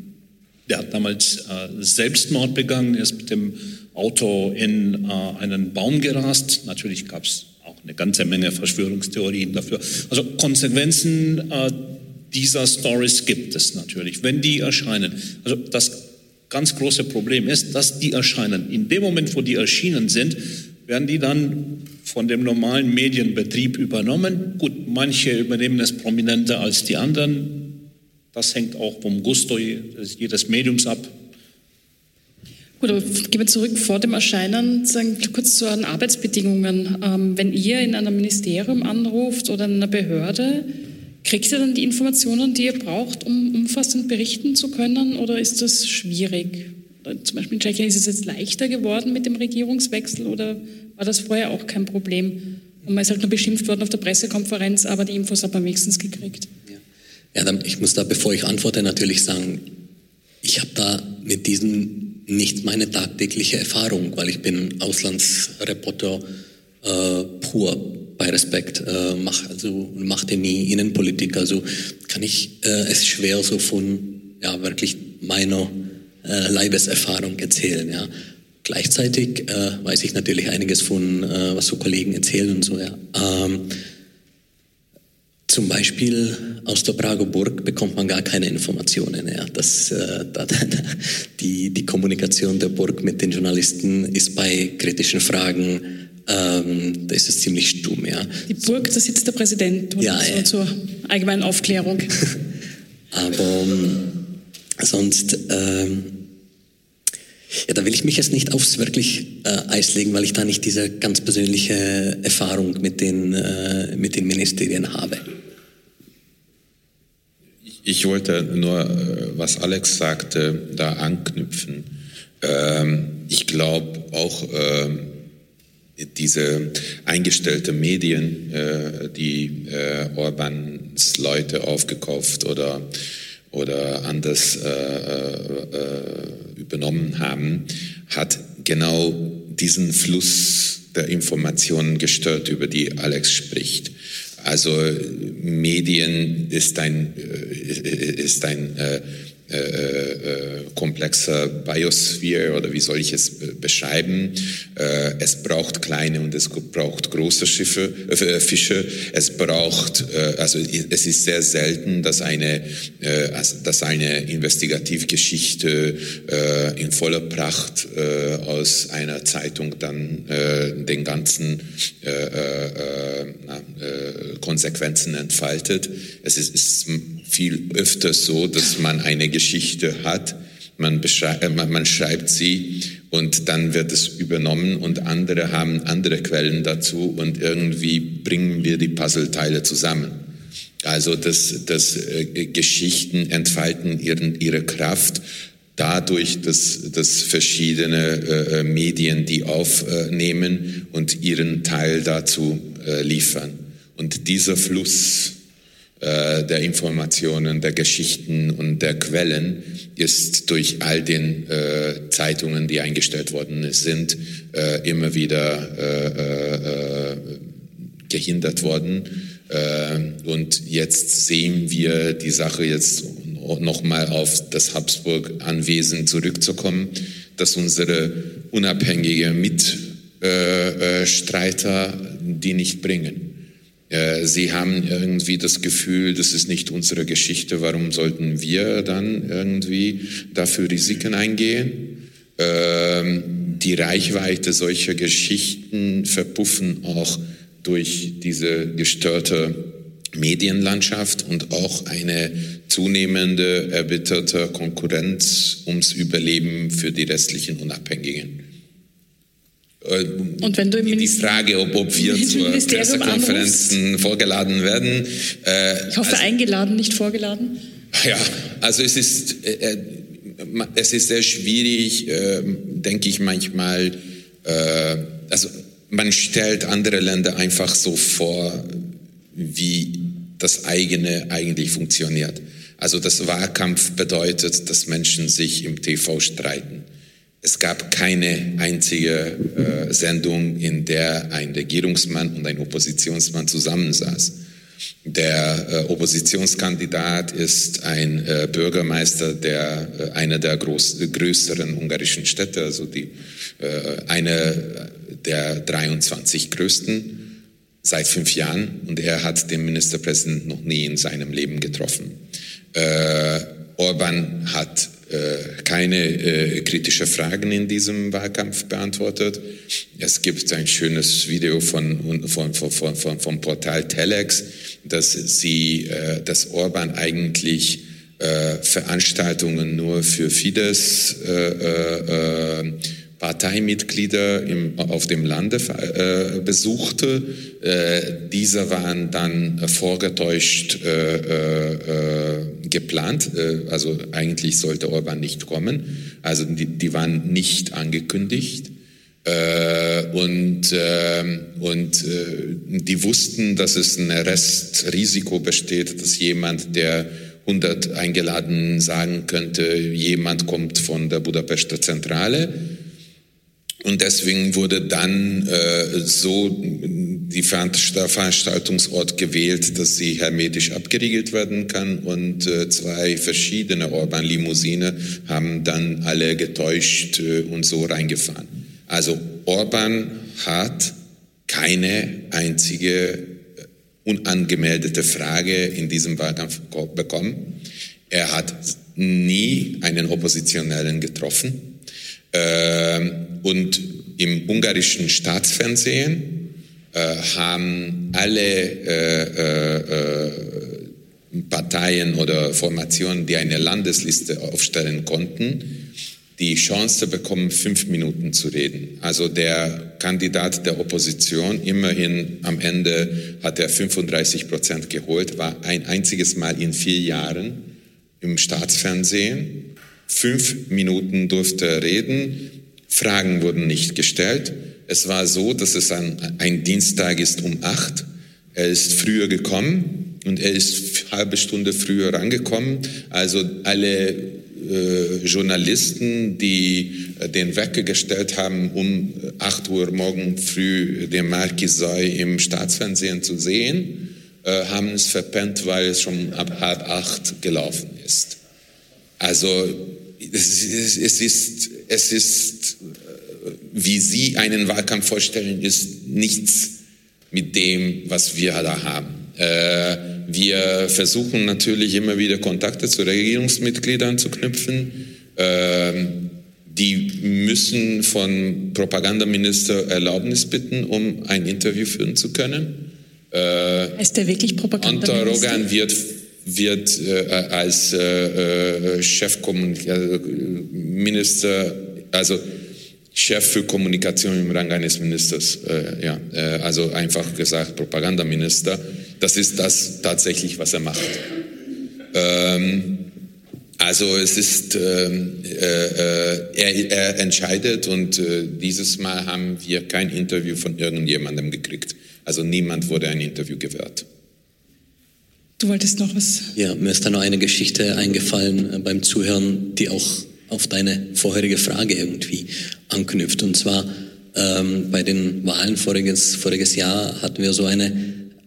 der hat damals äh, Selbstmord begangen, er ist mit dem Auto in äh, einen Baum gerast. Natürlich gab es eine ganze Menge Verschwörungstheorien dafür. Also Konsequenzen, äh, dieser Stories gibt es natürlich, wenn die erscheinen. Also das ganz große Problem ist, dass die erscheinen. In dem Moment, wo die erschienen sind, werden die dann von dem normalen Medienbetrieb übernommen. Gut, manche übernehmen es prominenter als die anderen. Das hängt auch vom Gusto jedes Mediums ab. Gut, aber gehen wir zurück vor dem Erscheinen, sagen, kurz zu euren Arbeitsbedingungen. Ähm, wenn ihr in einem Ministerium anruft oder in einer Behörde, kriegt ihr dann die Informationen, die ihr braucht, um umfassend berichten zu können, oder ist das schwierig? Zum Beispiel in Tschechien ist es jetzt leichter geworden mit dem Regierungswechsel oder war das vorher auch kein Problem? Und man ist halt nur beschimpft worden auf der Pressekonferenz, aber die Infos hat man wenigstens gekriegt. Ja, dann, ich muss da, bevor ich antworte, natürlich sagen, ich habe da mit diesen nicht meine tagtägliche Erfahrung, weil ich bin Auslandsreporter äh, pur bei Respekt, äh, mach, also machte nie Innenpolitik, also kann ich äh, es schwer so von ja wirklich meiner äh, Leibeserfahrung erzählen, ja. Gleichzeitig äh, weiß ich natürlich einiges von, äh, was so Kollegen erzählen und so, ja. Ähm, zum Beispiel aus der Prager Burg bekommt man gar keine Informationen. Ja. Das, äh, die, die Kommunikation der Burg mit den Journalisten ist bei kritischen Fragen, ähm, da ist es ziemlich stumm. Ja. Die Burg, da sitzt der Präsident, ja, so, ja. zur allgemeinen Aufklärung. *laughs* Aber ähm, sonst... Ähm, ja, da will ich mich jetzt nicht aufs wirklich äh, Eis legen, weil ich da nicht diese ganz persönliche Erfahrung mit den, äh, mit den Ministerien habe. Ich wollte nur, äh, was Alex sagte, da anknüpfen. Ähm, ich glaube auch, ähm, diese eingestellte Medien, äh, die äh, Orbans Leute aufgekauft oder oder anders übernommen haben, hat genau diesen Fluss der Informationen gestört, über die Alex spricht. Also Medien ist ein, äh, ist ein äh, äh, äh, komplexer Biosphere oder wie soll ich es beschreiben? Äh, es braucht kleine und es braucht große Schiffe, äh, Fische. Es braucht, äh, also es ist sehr selten, dass eine, dass eine Investigativgeschichte in voller Pracht aus einer Zeitung dann den ganzen Konsequenzen entfaltet. Es ist, ist viel öfter so, dass man eine Geschichte hat, man, äh, man, schreibt sie und dann wird es übernommen und andere haben andere Quellen dazu und irgendwie bringen wir die Puzzleteile zusammen. Also dass, dass äh, Geschichten entfalten ihren, ihre Kraft dadurch, dass, dass verschiedene äh, äh Medien die aufnehmen und ihren Teil dazu äh, liefern. Und dieser Fluss äh, der Informationen, der Geschichten und der Quellen ist durch all den äh, Zeitungen, die eingestellt worden sind, äh, immer wieder äh, äh, gehindert worden. Und jetzt sehen wir die Sache jetzt nochmal auf das Habsburg-Anwesen zurückzukommen, dass unsere unabhängige Mitstreiter die nicht bringen. Äh, sie haben irgendwie das Gefühl, das ist nicht unsere Geschichte, warum sollten wir dann irgendwie dafür Risiken eingehen? Ähm, die Reichweite solcher Geschichten verpuffen auch durch diese gestörte Medienlandschaft und auch eine zunehmende erbitterte Konkurrenz ums Überleben für die restlichen Unabhängigen. Äh, und wenn du im die Frage, ob, ob wir *laughs* zur Pressekonferenzen vorgeladen werden. Äh, ich hoffe also, eingeladen, nicht vorgeladen. *laughs* Ja, also es ist, äh, es ist sehr schwierig, äh, denke ich manchmal. Äh, also man stellt andere Länder einfach so vor, wie das eigene eigentlich funktioniert. Also das Wahlkampf bedeutet, dass Menschen sich im TV streiten. Es gab keine einzige äh, Sendung, in der ein Regierungsmann und ein Oppositionsmann zusammensaß. Der äh, Oppositionskandidat ist ein äh, Bürgermeister der äh, einer der groß, größeren ungarischen Städte, also die äh, eine der 23 größten seit fünf Jahren und er hat den Ministerpräsidenten noch nie in seinem Leben getroffen. Äh, Orban hat keine äh, kritische Fragen in diesem Wahlkampf beantwortet. Es gibt ein schönes Video von, von, von, von vom Portal Telex, dass sie, äh, dass Orban eigentlich äh, Veranstaltungen nur für Fidesz äh, äh, Parteimitglieder im, auf dem Lande äh, besuchte. Äh, diese waren dann vorgetäuscht äh, äh geplant. Äh, also eigentlich sollte Orban nicht kommen. Also die, die waren nicht angekündigt. Äh, und ähm, und die wussten, dass es ein Restrisiko besteht, dass jemand, der 100 eingeladen sagen könnte, jemand kommt von der Budapester Zentrale und deswegen wurde dann äh, so die Veranstaltungsort gewählt, dass sie hermetisch abgeriegelt werden kann. Und äh, zwei verschiedene Orban-Limousine haben dann alle getäuscht äh, und so reingefahren. Also Orban hat keine einzige äh, unangemeldete Frage in diesem Wahlkampf bekommen. Er hat nie einen Oppositionellen getroffen. Ähm, und im ungarischen Staatsfernsehen äh, haben alle äh, äh, Parteien oder Formationen, die eine Landesliste aufstellen konnten, die Chance bekommen, fünf Minuten zu reden. Also der Kandidat der Opposition, immerhin am Ende hat er 35 Prozent geholt, war ein einziges Mal in vier Jahren im Staatsfernsehen Fünf Minuten durfte er reden. Fragen wurden nicht gestellt. Es war so, dass es ein, ein Dienstag ist um acht. Er ist früher gekommen und er ist halbe Stunde früher rangekommen. Also alle äh, Journalisten, die äh, den Wecker gestellt haben, um acht Uhr morgen früh den Marquis im Staatsfernsehen zu sehen, äh, haben es verpennt, weil es schon ab halb acht gelaufen ist. Also es ist, es ist, es ist, wie Sie einen Wahlkampf vorstellen, ist nichts mit dem, was wir da haben. Äh, wir versuchen natürlich immer wieder Kontakte zu Regierungsmitgliedern zu knüpfen. Ähm, die müssen von Propagandaminister Erlaubnis bitten, um ein Interview führen zu können. Äh, ist der wirklich Propagandaminister? Anton Rogan wird wird äh, als äh, äh Chefminister, also Chef für Kommunikation im Rang eines Ministers, äh, ja, äh, also einfach gesagt Propagandaminister. Das ist das tatsächlich, was er macht. Ähm, also es ist, ähm, äh, er, er, entscheidet und dieses Mal haben wir kein Interview von irgendjemandem gekriegt. Also niemand wurde ein Interview gewährt. Du wolltest noch was? Ja, mir ist da noch eine Geschichte eingefallen äh, beim Zuhören, die auch auf deine vorherige Frage irgendwie anknüpft. Und zwar ähm, bei den Wahlen voriges, voriges Jahr hatten wir so eine,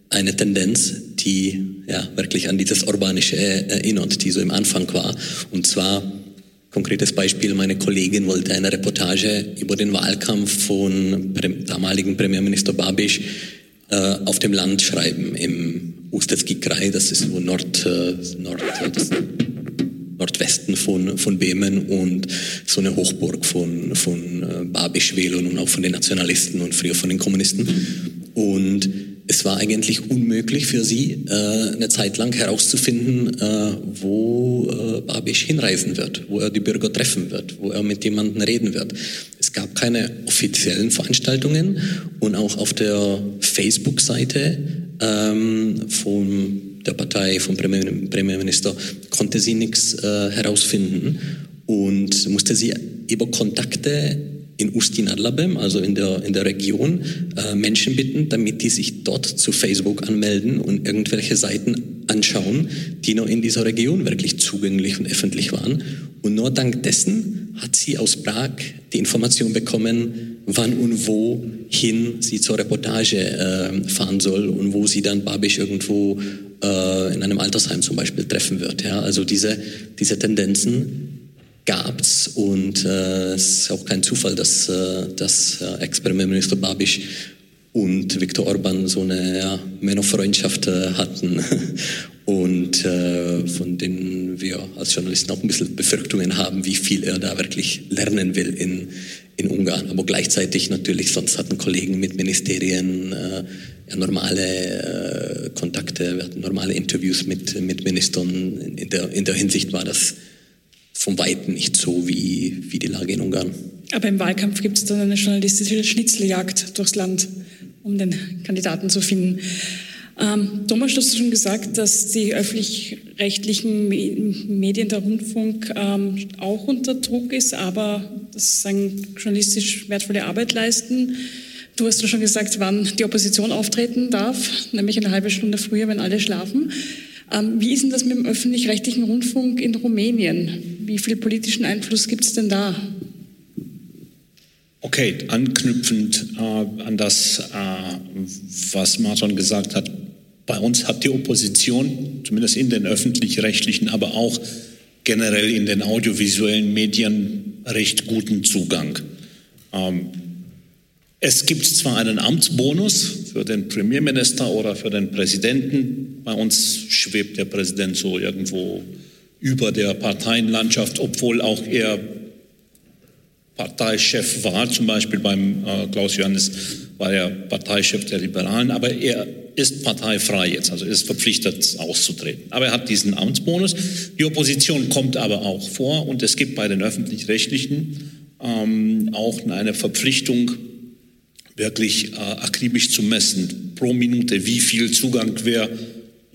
eine Tendenz, die ja wirklich an dieses Urbanische erinnert, die so im Anfang war. Und zwar Konkretes Beispiel, meine Kollegin wollte eine Reportage über den Wahlkampf von damaligen Premierminister Babiš äh, auf dem Land schreiben, im Ustezki-Kraj, das ist so Nord, äh, Nord, das Nordwesten von, von Bremen und so eine Hochburg von, von äh, Babisch-Wählern und auch von den Nationalisten und früher von den Kommunisten. Und es war eigentlich unmöglich für sie, äh, eine Zeit lang herauszufinden, äh, wo Babisch hinreisen wird, wo er die Bürger treffen wird, wo er mit jemandem reden wird. Es gab keine offiziellen Veranstaltungen und auch auf der Facebook-Seite ähm, von der Partei vom Premierminister konnte sie nichts äh, herausfinden und musste sie über Kontakte in Ustinadlabem, also in der, in der Region, äh, Menschen bitten, damit die sich dort zu Facebook anmelden und irgendwelche Seiten anschauen, die noch in dieser Region wirklich zugänglich und öffentlich waren. Und nur dank dessen hat sie aus Prag die Information bekommen, wann und wohin sie zur Reportage äh, fahren soll und wo sie dann Babisch irgendwo äh, in einem Altersheim zum Beispiel treffen wird. Ja? Also diese, diese Tendenzen gab's und äh, es ist auch kein Zufall, dass, äh, dass äh, Ex-Premierminister Babiš und Viktor Orban so eine ja, Männerfreundschaft äh, hatten *laughs* und äh, von denen wir als Journalisten auch ein bisschen Befürchtungen haben, wie viel er da wirklich lernen will in, in Ungarn. Aber gleichzeitig natürlich, sonst hatten Kollegen mit Ministerien äh, normale äh, Kontakte, wir hatten normale Interviews mit, mit Ministern. In der, in der Hinsicht war das von Weitem nicht so wie, wie die Lage in Ungarn. Aber im Wahlkampf gibt es dann eine journalistische Schnitzeljagd durchs Land, um den Kandidaten zu finden. Ähm, Thomas, du hast schon gesagt, dass die öffentlich-rechtlichen Medien, der Rundfunk, ähm, auch unter Druck ist, aber das sagen, journalistisch wertvolle Arbeit leisten. Du hast schon gesagt, wann die Opposition auftreten darf, nämlich eine halbe Stunde früher, wenn alle schlafen. Ähm, wie ist denn das mit dem öffentlich-rechtlichen Rundfunk in Rumänien? Wie viel politischen Einfluss gibt es denn da? Okay, anknüpfend äh, an das, äh, was Martin gesagt hat, bei uns hat die Opposition, zumindest in den öffentlich-rechtlichen, aber auch generell in den audiovisuellen Medien, recht guten Zugang. Ähm, es gibt zwar einen Amtsbonus für den Premierminister oder für den Präsidenten. Bei uns schwebt der Präsident so irgendwo über der Parteienlandschaft, obwohl auch er Parteichef war. Zum Beispiel beim äh, Klaus Johannes war er Parteichef der Liberalen, aber er ist parteifrei jetzt, also ist verpflichtet auszutreten. Aber er hat diesen Amtsbonus. Die Opposition kommt aber auch vor und es gibt bei den öffentlich-rechtlichen ähm, auch eine Verpflichtung, wirklich äh, akribisch zu messen, pro Minute, wie viel Zugang wer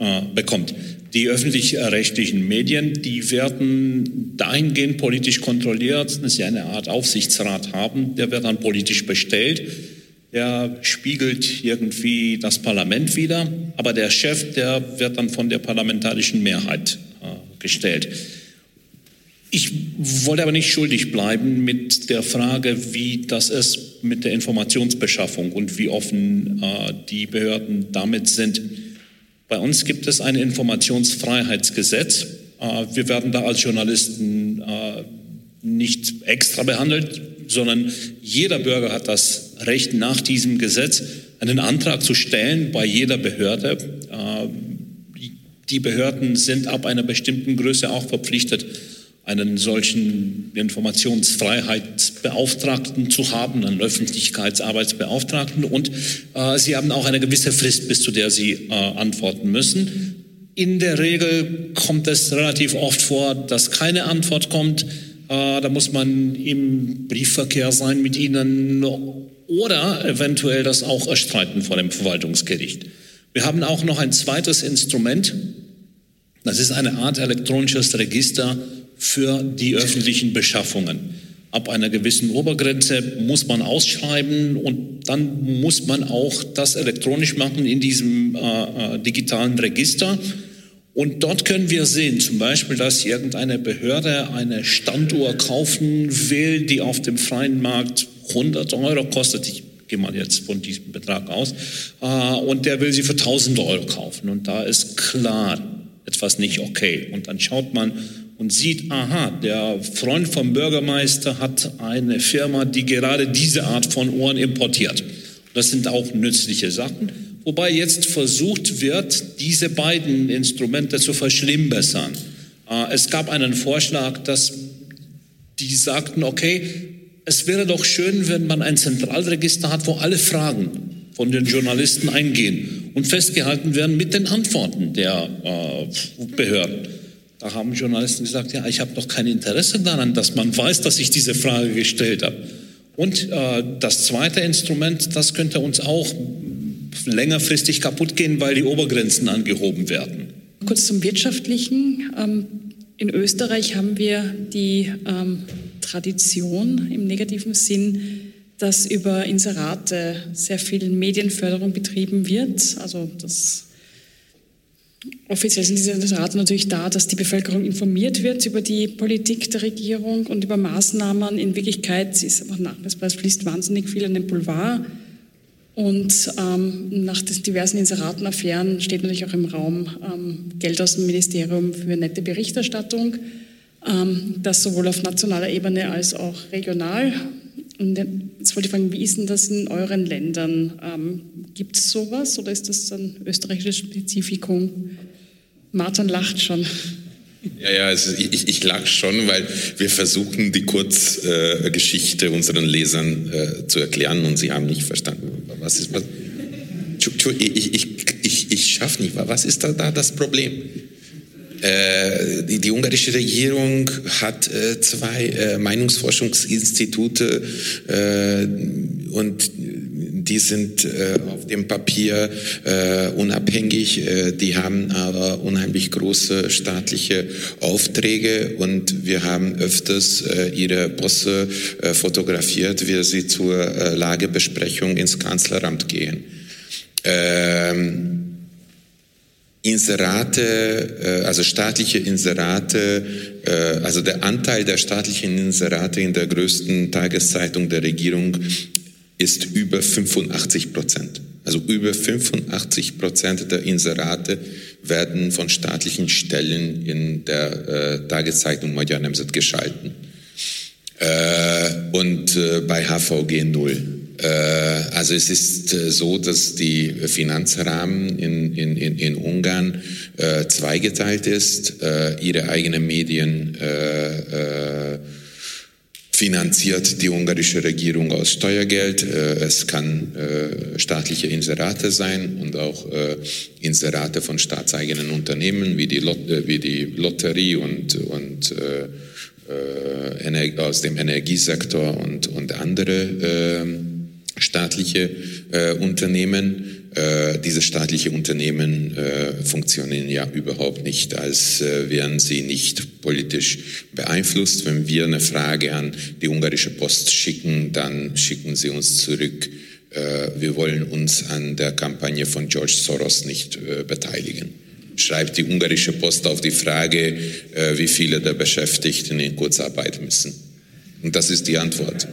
äh, bekommt. Die öffentlich-rechtlichen Medien, die werden dahingehend politisch kontrolliert, dass sie eine Art Aufsichtsrat haben, der wird dann politisch bestellt der spiegelt irgendwie das Parlament wider, aber der Chef, der wird dann von der parlamentarischen Mehrheit äh, gestellt. Ich wollte aber nicht schuldig bleiben mit der Frage, wie das ist mit der Informationsbeschaffung und wie offen äh, die Behörden damit sind. Bei uns gibt es ein Informationsfreiheitsgesetz. Äh, wir werden da als Journalisten äh, nicht extra behandelt, sondern jeder Bürger hat das Recht, nach diesem Gesetz einen Antrag zu stellen bei jeder Behörde. Äh, die Behörden sind ab einer bestimmten Größe auch verpflichtet, einen solchen Informationsfreiheitsbeauftragten zu haben, einen Öffentlichkeitsarbeitsbeauftragten. Und äh, sie haben auch eine gewisse Frist, bis zu der sie äh, antworten müssen. In der Regel kommt es relativ oft vor, dass keine Antwort kommt. Äh, da muss man im Briefverkehr sein mit ihnen oder eventuell das auch erstreiten vor dem Verwaltungsgericht. Wir haben auch noch ein zweites Instrument. Das ist eine Art elektronisches Register für die öffentlichen Beschaffungen. Ab einer gewissen Obergrenze muss man ausschreiben und dann muss man auch das elektronisch machen in diesem äh, äh digitalen Register. Und dort können wir sehen, zum Beispiel, dass irgendeine Behörde eine Standuhr kaufen will, die auf dem freien Markt 100 Euro kostet. Ich gehe mal jetzt von diesem Betrag aus. Äh, und der will sie für 1000 Euro kaufen. Und da ist klar etwas nicht okay. Und dann schaut man und sieht, aha, der Freund vom Bürgermeister hat eine Firma, die gerade diese Art von Ohren importiert. Das sind auch nützliche Sachen. Wobei jetzt versucht wird, diese beiden Instrumente zu verschlimmbessern. Äh, es gab einen Vorschlag, dass die sagten, okay, es wäre doch schön, wenn man ein Zentralregister hat, wo alle Fragen von den Journalisten eingehen und festgehalten werden mit den Antworten der äh, Behörden. Da haben Journalisten gesagt, ja, ich habe doch kein Interesse daran, dass man weiß, dass ich diese Frage gestellt habe. Und äh, das zweite Instrument, das könnte uns auch längerfristig kaputt gehen, weil die Obergrenzen angehoben werden. Kurz zum Wirtschaftlichen. Ähm, in Österreich haben wir die ähm, Tradition im negativen Sinn, dass über Inserate sehr viel Medienförderung betrieben wird. Also das Offiziell sind diese Inserate natürlich da, dass die Bevölkerung informiert wird über die Politik der Regierung und über Maßnahmen. In Wirklichkeit ist einfach nachweisbar, es fließt wahnsinnig viel an den Boulevard. Und ähm, nach den diversen Inseratenaffären steht natürlich auch im Raum ähm, Geld aus dem Ministerium für nette Berichterstattung. Ähm, das sowohl auf nationaler Ebene als auch regional. Und jetzt wollte ich fragen, wie ist denn das in euren Ländern? Ähm, Gibt es sowas oder ist das ein österreichisches Spezifikum? Martin lacht schon. Ja, ja, also ich, ich lag schon, weil wir versuchen, die Kurzgeschichte äh, unseren Lesern äh, zu erklären und sie haben nicht verstanden. Was ist was? Ich, ich, ich, ich schaffe nicht. Was ist da, da das Problem? Äh, die, die, ungarische Regierung hat äh, zwei äh, Meinungsforschungsinstitute äh, und die sind äh, auf dem Papier äh, unabhängig, äh, die haben aber unheimlich große staatliche Aufträge und wir haben öfters äh, ihre Bosse äh, fotografiert, wie sie zur äh, Lagebesprechung ins Kanzleramt gehen. Ähm, Inserate, also staatliche Inserate, also der Anteil der staatlichen Inserate in der größten Tageszeitung der Regierung ist über 85 Prozent. Also über 85 Prozent der Inserate werden von staatlichen Stellen in der äh, Tageszeitung Magyar geschalten. Äh, und äh, bei HVG null. Äh, also es ist äh, so, dass die Finanzrahmen in, in, in, in Ungarn äh, zweigeteilt ist. ihre eigenen Medien finanziert die ungarische Regierung aus Steuergeld. Äh, es kann äh, staatliche Inserate sein und auch äh, Inserate von staatseigenen Unternehmen wie die, Lot wie die Lotterie und, und aus dem Energiesektor und, und andere staatliche Unternehmen. Äh, diese staatlichen Unternehmen äh, funktionieren ja überhaupt nicht, als äh, wären sie nicht politisch beeinflusst. Wenn wir eine Frage an die ungarische Post schicken, dann schicken sie uns zurück, äh, wir wollen uns an der Kampagne von George Soros nicht äh, beteiligen. Schreibt die ungarische Post auf die Frage, äh, wie viele der Beschäftigten in Kurzarbeit müssen. Und das ist die Antwort.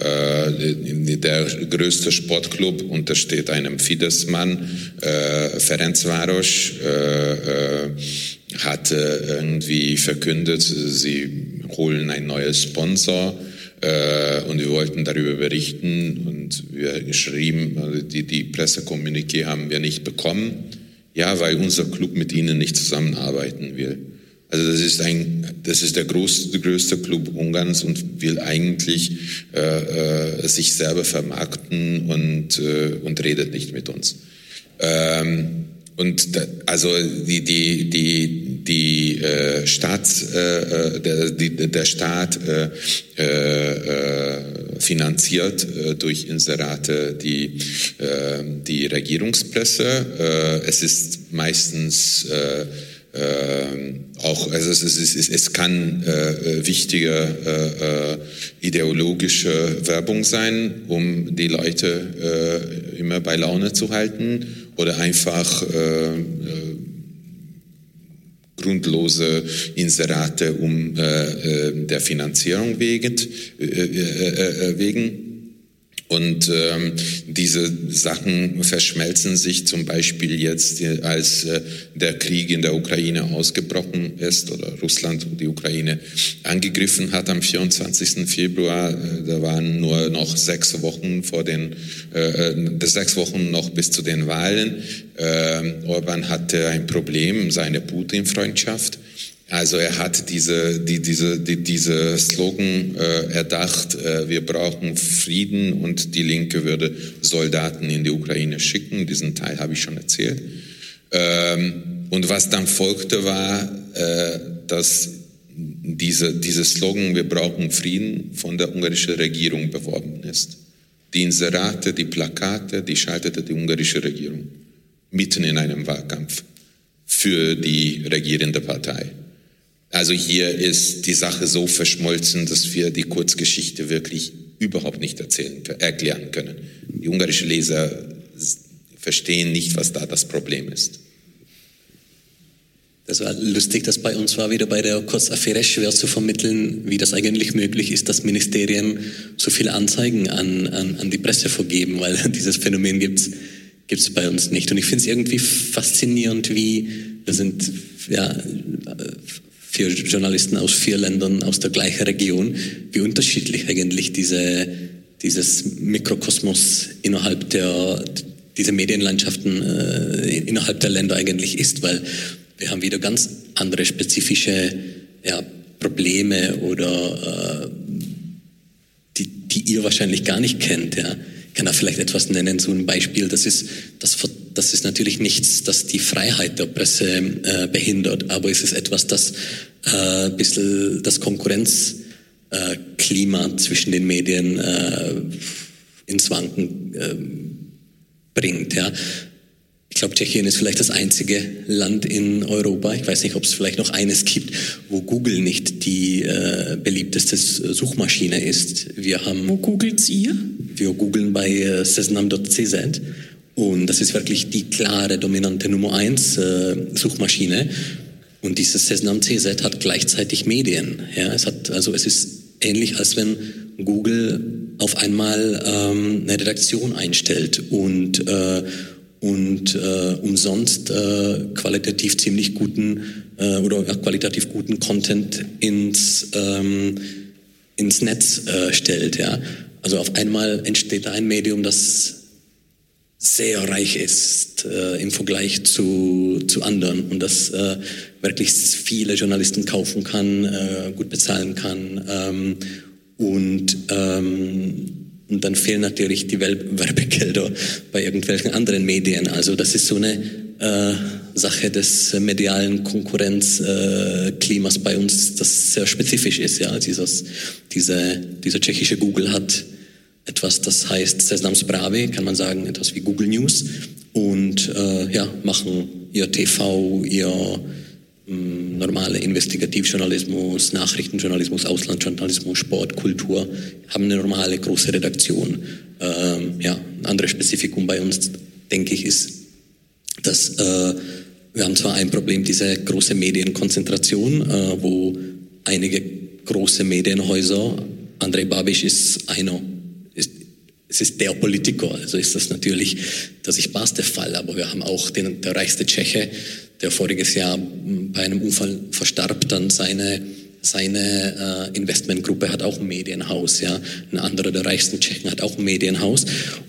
Äh, der größte Sportclub untersteht einem Fidesz-Mann. Äh, Ferencváros äh, hat irgendwie verkündet, sie holen ein neues Sponsor. und wir wollten darüber berichten und wir schrieben, also die, die Pressekommuniqué haben wir nicht bekommen. Ja, weil unser Club mit ihnen nicht zusammenarbeiten will. Also das ist ein, das ist der größte, größte Club Ungarns und will eigentlich äh, äh, sich selber vermarkten und äh, und redet nicht mit uns. Ähm, und da, also die die die die äh, Staats äh, der die, der Staat äh, äh, finanziert äh, durch Inserate die äh, die Regierungspresse. Äh, es ist meistens äh, äh, auch, also es, es, es, es kann äh, wichtige äh, äh, ideologische Werbung sein, um die Leute äh, immer bei Laune zu halten oder einfach äh, äh, grundlose Inserate um äh, äh der Finanzierung wegen. Äh, äh, wegen. Und ähm, diese Sachen verschmelzen sich zum Beispiel jetzt, als äh, der Krieg in der Ukraine ausgebrochen ist oder Russland die Ukraine angegriffen hat am 24. Februar. Äh, da waren nur noch sechs Wochen vor den, äh, äh sechs Wochen noch bis zu den Wahlen. Äh, Orban hatte ein Problem, seine Putin-Freundschaft. Also er hat diese, die, diese, die, diese Slogan äh, erdacht, äh, wir brauchen Frieden und die Linke würde Soldaten in die Ukraine schicken. Diesen Teil habe ich schon erzählt. Ähm, und was dann folgte, war, äh, dass diese, diese Slogan, wir brauchen Frieden, von der ungarischen Regierung beworben ist. Die Inserate, die Plakate, die schaltete die ungarische Regierung mitten in einem Wahlkampf für die regierende Partei. Also hier ist die Sache so verschmolzen, dass wir die Kurzgeschichte wirklich überhaupt nicht erzählen, erklären können. Die ungarischen Leser verstehen nicht, was da das Problem ist. Das war lustig, dass bei uns war wieder bei der Kurzaffäre schwer zu vermitteln, wie das eigentlich möglich ist, dass Ministerien so viele Anzeigen an, an, an die Presse vergeben, weil *laughs* dieses Phänomen gibt es bei uns nicht. Und ich finde es irgendwie faszinierend, wie da sind ja, vier Journalisten aus vier Ländern aus der gleichen Region, wie unterschiedlich eigentlich diese, dieses Mikrokosmos innerhalb der, diese Medienlandschaften äh, innerhalb der Länder eigentlich ist, weil wir haben wieder ganz andere spezifische ja, Probleme oder äh, die, die ihr wahrscheinlich gar nicht kennt. Ja. Ich kann da vielleicht etwas nennen, so ein Beispiel, das ist, das, das ist natürlich nichts, das die Freiheit der Presse äh, behindert, aber es ist etwas, das äh, ein bisschen das Konkurrenzklima äh, zwischen den Medien äh, ins Wanken äh, bringt. Ja. Ich glaube, Tschechien ist vielleicht das einzige Land in Europa, ich weiß nicht, ob es vielleicht noch eines gibt, wo Google nicht die äh, beliebteste Suchmaschine ist. Wir haben, wo googelt ihr? Wir googeln bei äh, sesnam.cz und das ist wirklich die klare, dominante Nummer eins äh, Suchmaschine. Und dieses Sesnam CZ hat gleichzeitig Medien. Ja, es hat, also es ist ähnlich, als wenn Google auf einmal ähm, eine Redaktion einstellt und äh, und äh, umsonst äh, qualitativ ziemlich guten äh, oder ja, qualitativ guten Content ins, ähm, ins Netz äh, stellt. Ja? Also auf einmal entsteht ein Medium, das sehr reich ist äh, im Vergleich zu, zu anderen und das äh, wirklich viele Journalisten kaufen kann, äh, gut bezahlen kann ähm, und ähm, und dann fehlen natürlich die *laughs* Werbegelder bei irgendwelchen anderen Medien. Also das ist so eine äh, Sache des medialen Konkurrenzklimas äh, bei uns, das sehr spezifisch ist. Ja, Dieses, diese, dieser tschechische Google hat etwas, das heißt Seznam Zprávy, kann man sagen, etwas wie Google News und äh, ja, machen ihr TV, ihr normale Investigativjournalismus, Nachrichtenjournalismus, Auslandsjournalismus, Sport, Kultur, haben eine normale große Redaktion. Ähm, ja, ein anderes Spezifikum bei uns, denke ich, ist, dass äh, wir haben zwar ein Problem, diese große Medienkonzentration, äh, wo einige große Medienhäuser, Andrei Babiš ist einer, es ist der Politiker, also ist das natürlich der sichtbarste Fall, aber wir haben auch den, der reichste Tscheche, der voriges Jahr bei einem Unfall verstarb, dann seine seine äh, Investmentgruppe hat auch ein Medienhaus, ja. Ein anderer der reichsten Tschechen hat auch ein Medienhaus.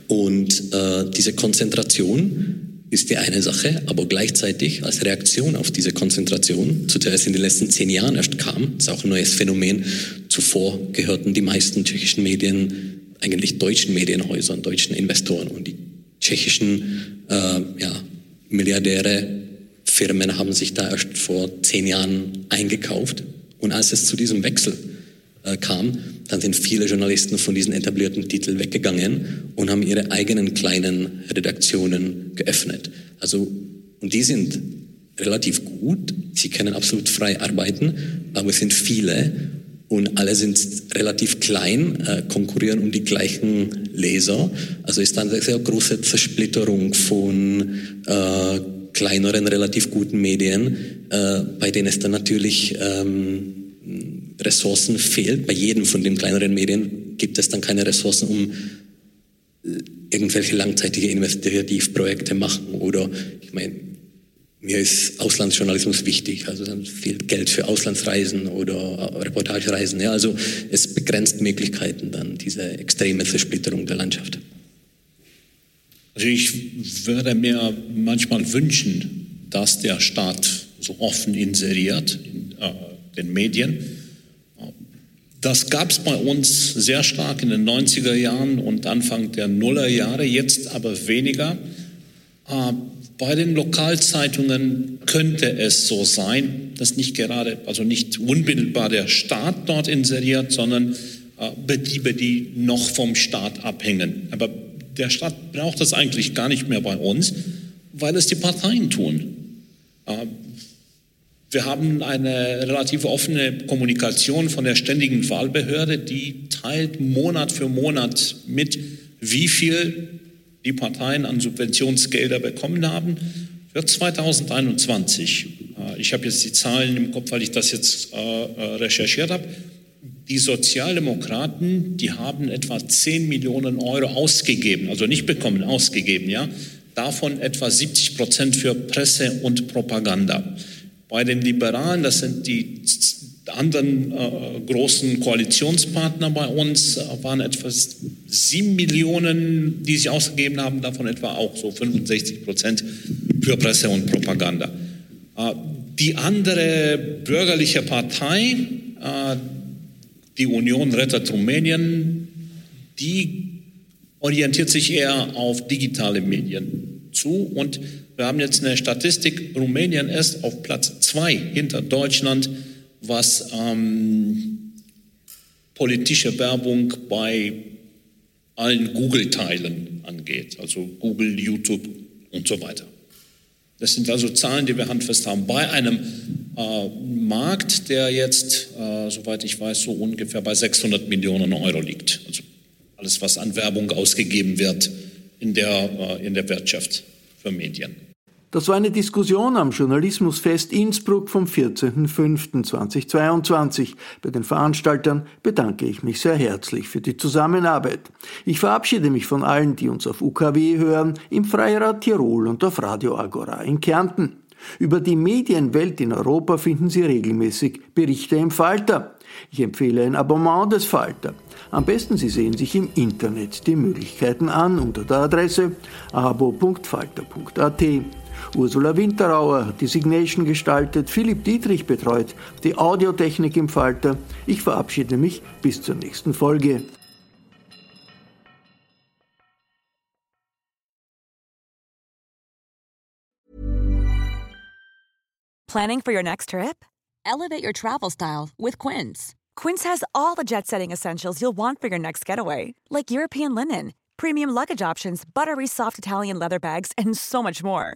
Und äh, diese Konzentration ist die eine Sache, aber gleichzeitig als Reaktion auf diese Konzentration, zu der es in den letzten zehn Jahren erst kam, ist auch ein neues Phänomen. Zuvor gehörten die meisten tschechischen Medien eigentlich deutschen Medienhäusern, deutschen Investoren und die tschechischen äh, ja, Milliardäre Firmen haben sich da erst vor zehn Jahren eingekauft. Und als es zu diesem Wechsel äh, kam, dann sind viele Journalisten von diesen etablierten Titeln weggegangen und haben ihre eigenen kleinen Redaktionen geöffnet. Also, und die sind relativ gut, sie können absolut frei arbeiten, aber es sind viele und alle sind relativ klein, äh, konkurrieren um die gleichen Leser. Also ist dann eine sehr große Zersplitterung von äh, kleineren, relativ guten Medien, äh, bei denen es dann natürlich ähm, Ressourcen fehlt. Bei jedem von den kleineren Medien gibt es dann keine Ressourcen, um äh, irgendwelche langzeitige Investigativprojekte machen oder ich meine, mir ist Auslandsjournalismus wichtig, also dann viel Geld für Auslandsreisen oder Reportagereisen. Ja, also es begrenzt Möglichkeiten dann diese extreme Zersplitterung der Landschaft. Also ich würde mir manchmal wünschen, dass der Staat so offen inseriert in äh, den Medien. Das gab es bei uns sehr stark in den 90er Jahren und Anfang der Nullerjahre, jetzt aber weniger. Äh, bei den Lokalzeitungen könnte es so sein, dass nicht gerade, also nicht unmittelbar der Staat dort inseriert, sondern äh, Betriebe, die noch vom Staat abhängen. Aber der Staat braucht das eigentlich gar nicht mehr bei uns, weil es die Parteien tun. Äh, wir haben eine relativ offene Kommunikation von der ständigen Wahlbehörde, die teilt Monat für Monat mit, wie viel die Parteien an Subventionsgelder bekommen haben für 2021. Äh, ich habe jetzt die Zahlen im Kopf, weil ich das jetzt äh, recherchiert habe. Die Sozialdemokraten, die haben etwa 10 Millionen Euro ausgegeben, also nicht bekommen, ausgegeben, ja. Davon etwa 70 Prozent für Presse und Propaganda. Bei den Liberalen, das sind die anderen äh, großen Koalitionspartner bei uns, äh, waren etwa sieben Millionen, die sich ausgegeben haben, davon etwa auch so 65 Prozent für Presse und Propaganda. Äh, die andere bürgerliche Partei, äh, die Union Rettet Rumänien, die orientiert sich eher auf digitale Medien zu. Und wir haben jetzt eine Statistik, Rumänien ist auf Platz zwei hinter Deutschland, was ähm, politische Werbung bei allen Google-Teilen angeht, also Google, YouTube und so weiter. Das sind also Zahlen, die wir handfest haben. Bei einem äh, Markt, der jetzt, äh, soweit ich weiß, so ungefähr bei 600 Millionen Euro liegt. Also alles, was an Werbung ausgegeben wird in der, äh, in der Wirtschaft für Medien. Das war eine Diskussion am Journalismusfest Innsbruck vom 14.05.2022. Bei den Veranstaltern bedanke ich mich sehr herzlich für die Zusammenarbeit. Ich verabschiede mich von allen, die uns auf UKW hören, im Freirad Tirol und auf Radio Agora in Kärnten. Über die Medienwelt in Europa finden Sie regelmäßig Berichte im Falter. Ich empfehle ein Abonnement des Falter. Am besten Sie sehen sich im Internet die Möglichkeiten an unter der Adresse abo.falter.at. Ursula Winterauer die Signation gestaltet, Philipp Dietrich betreut die Audiotechnik im Falter. Ich verabschiede mich bis zur nächsten Folge. Planning for your next trip? Elevate your travel style with Quince. Quince has all the jet setting essentials you'll want for your next getaway, like European linen, premium luggage options, buttery soft Italian leather bags, and so much more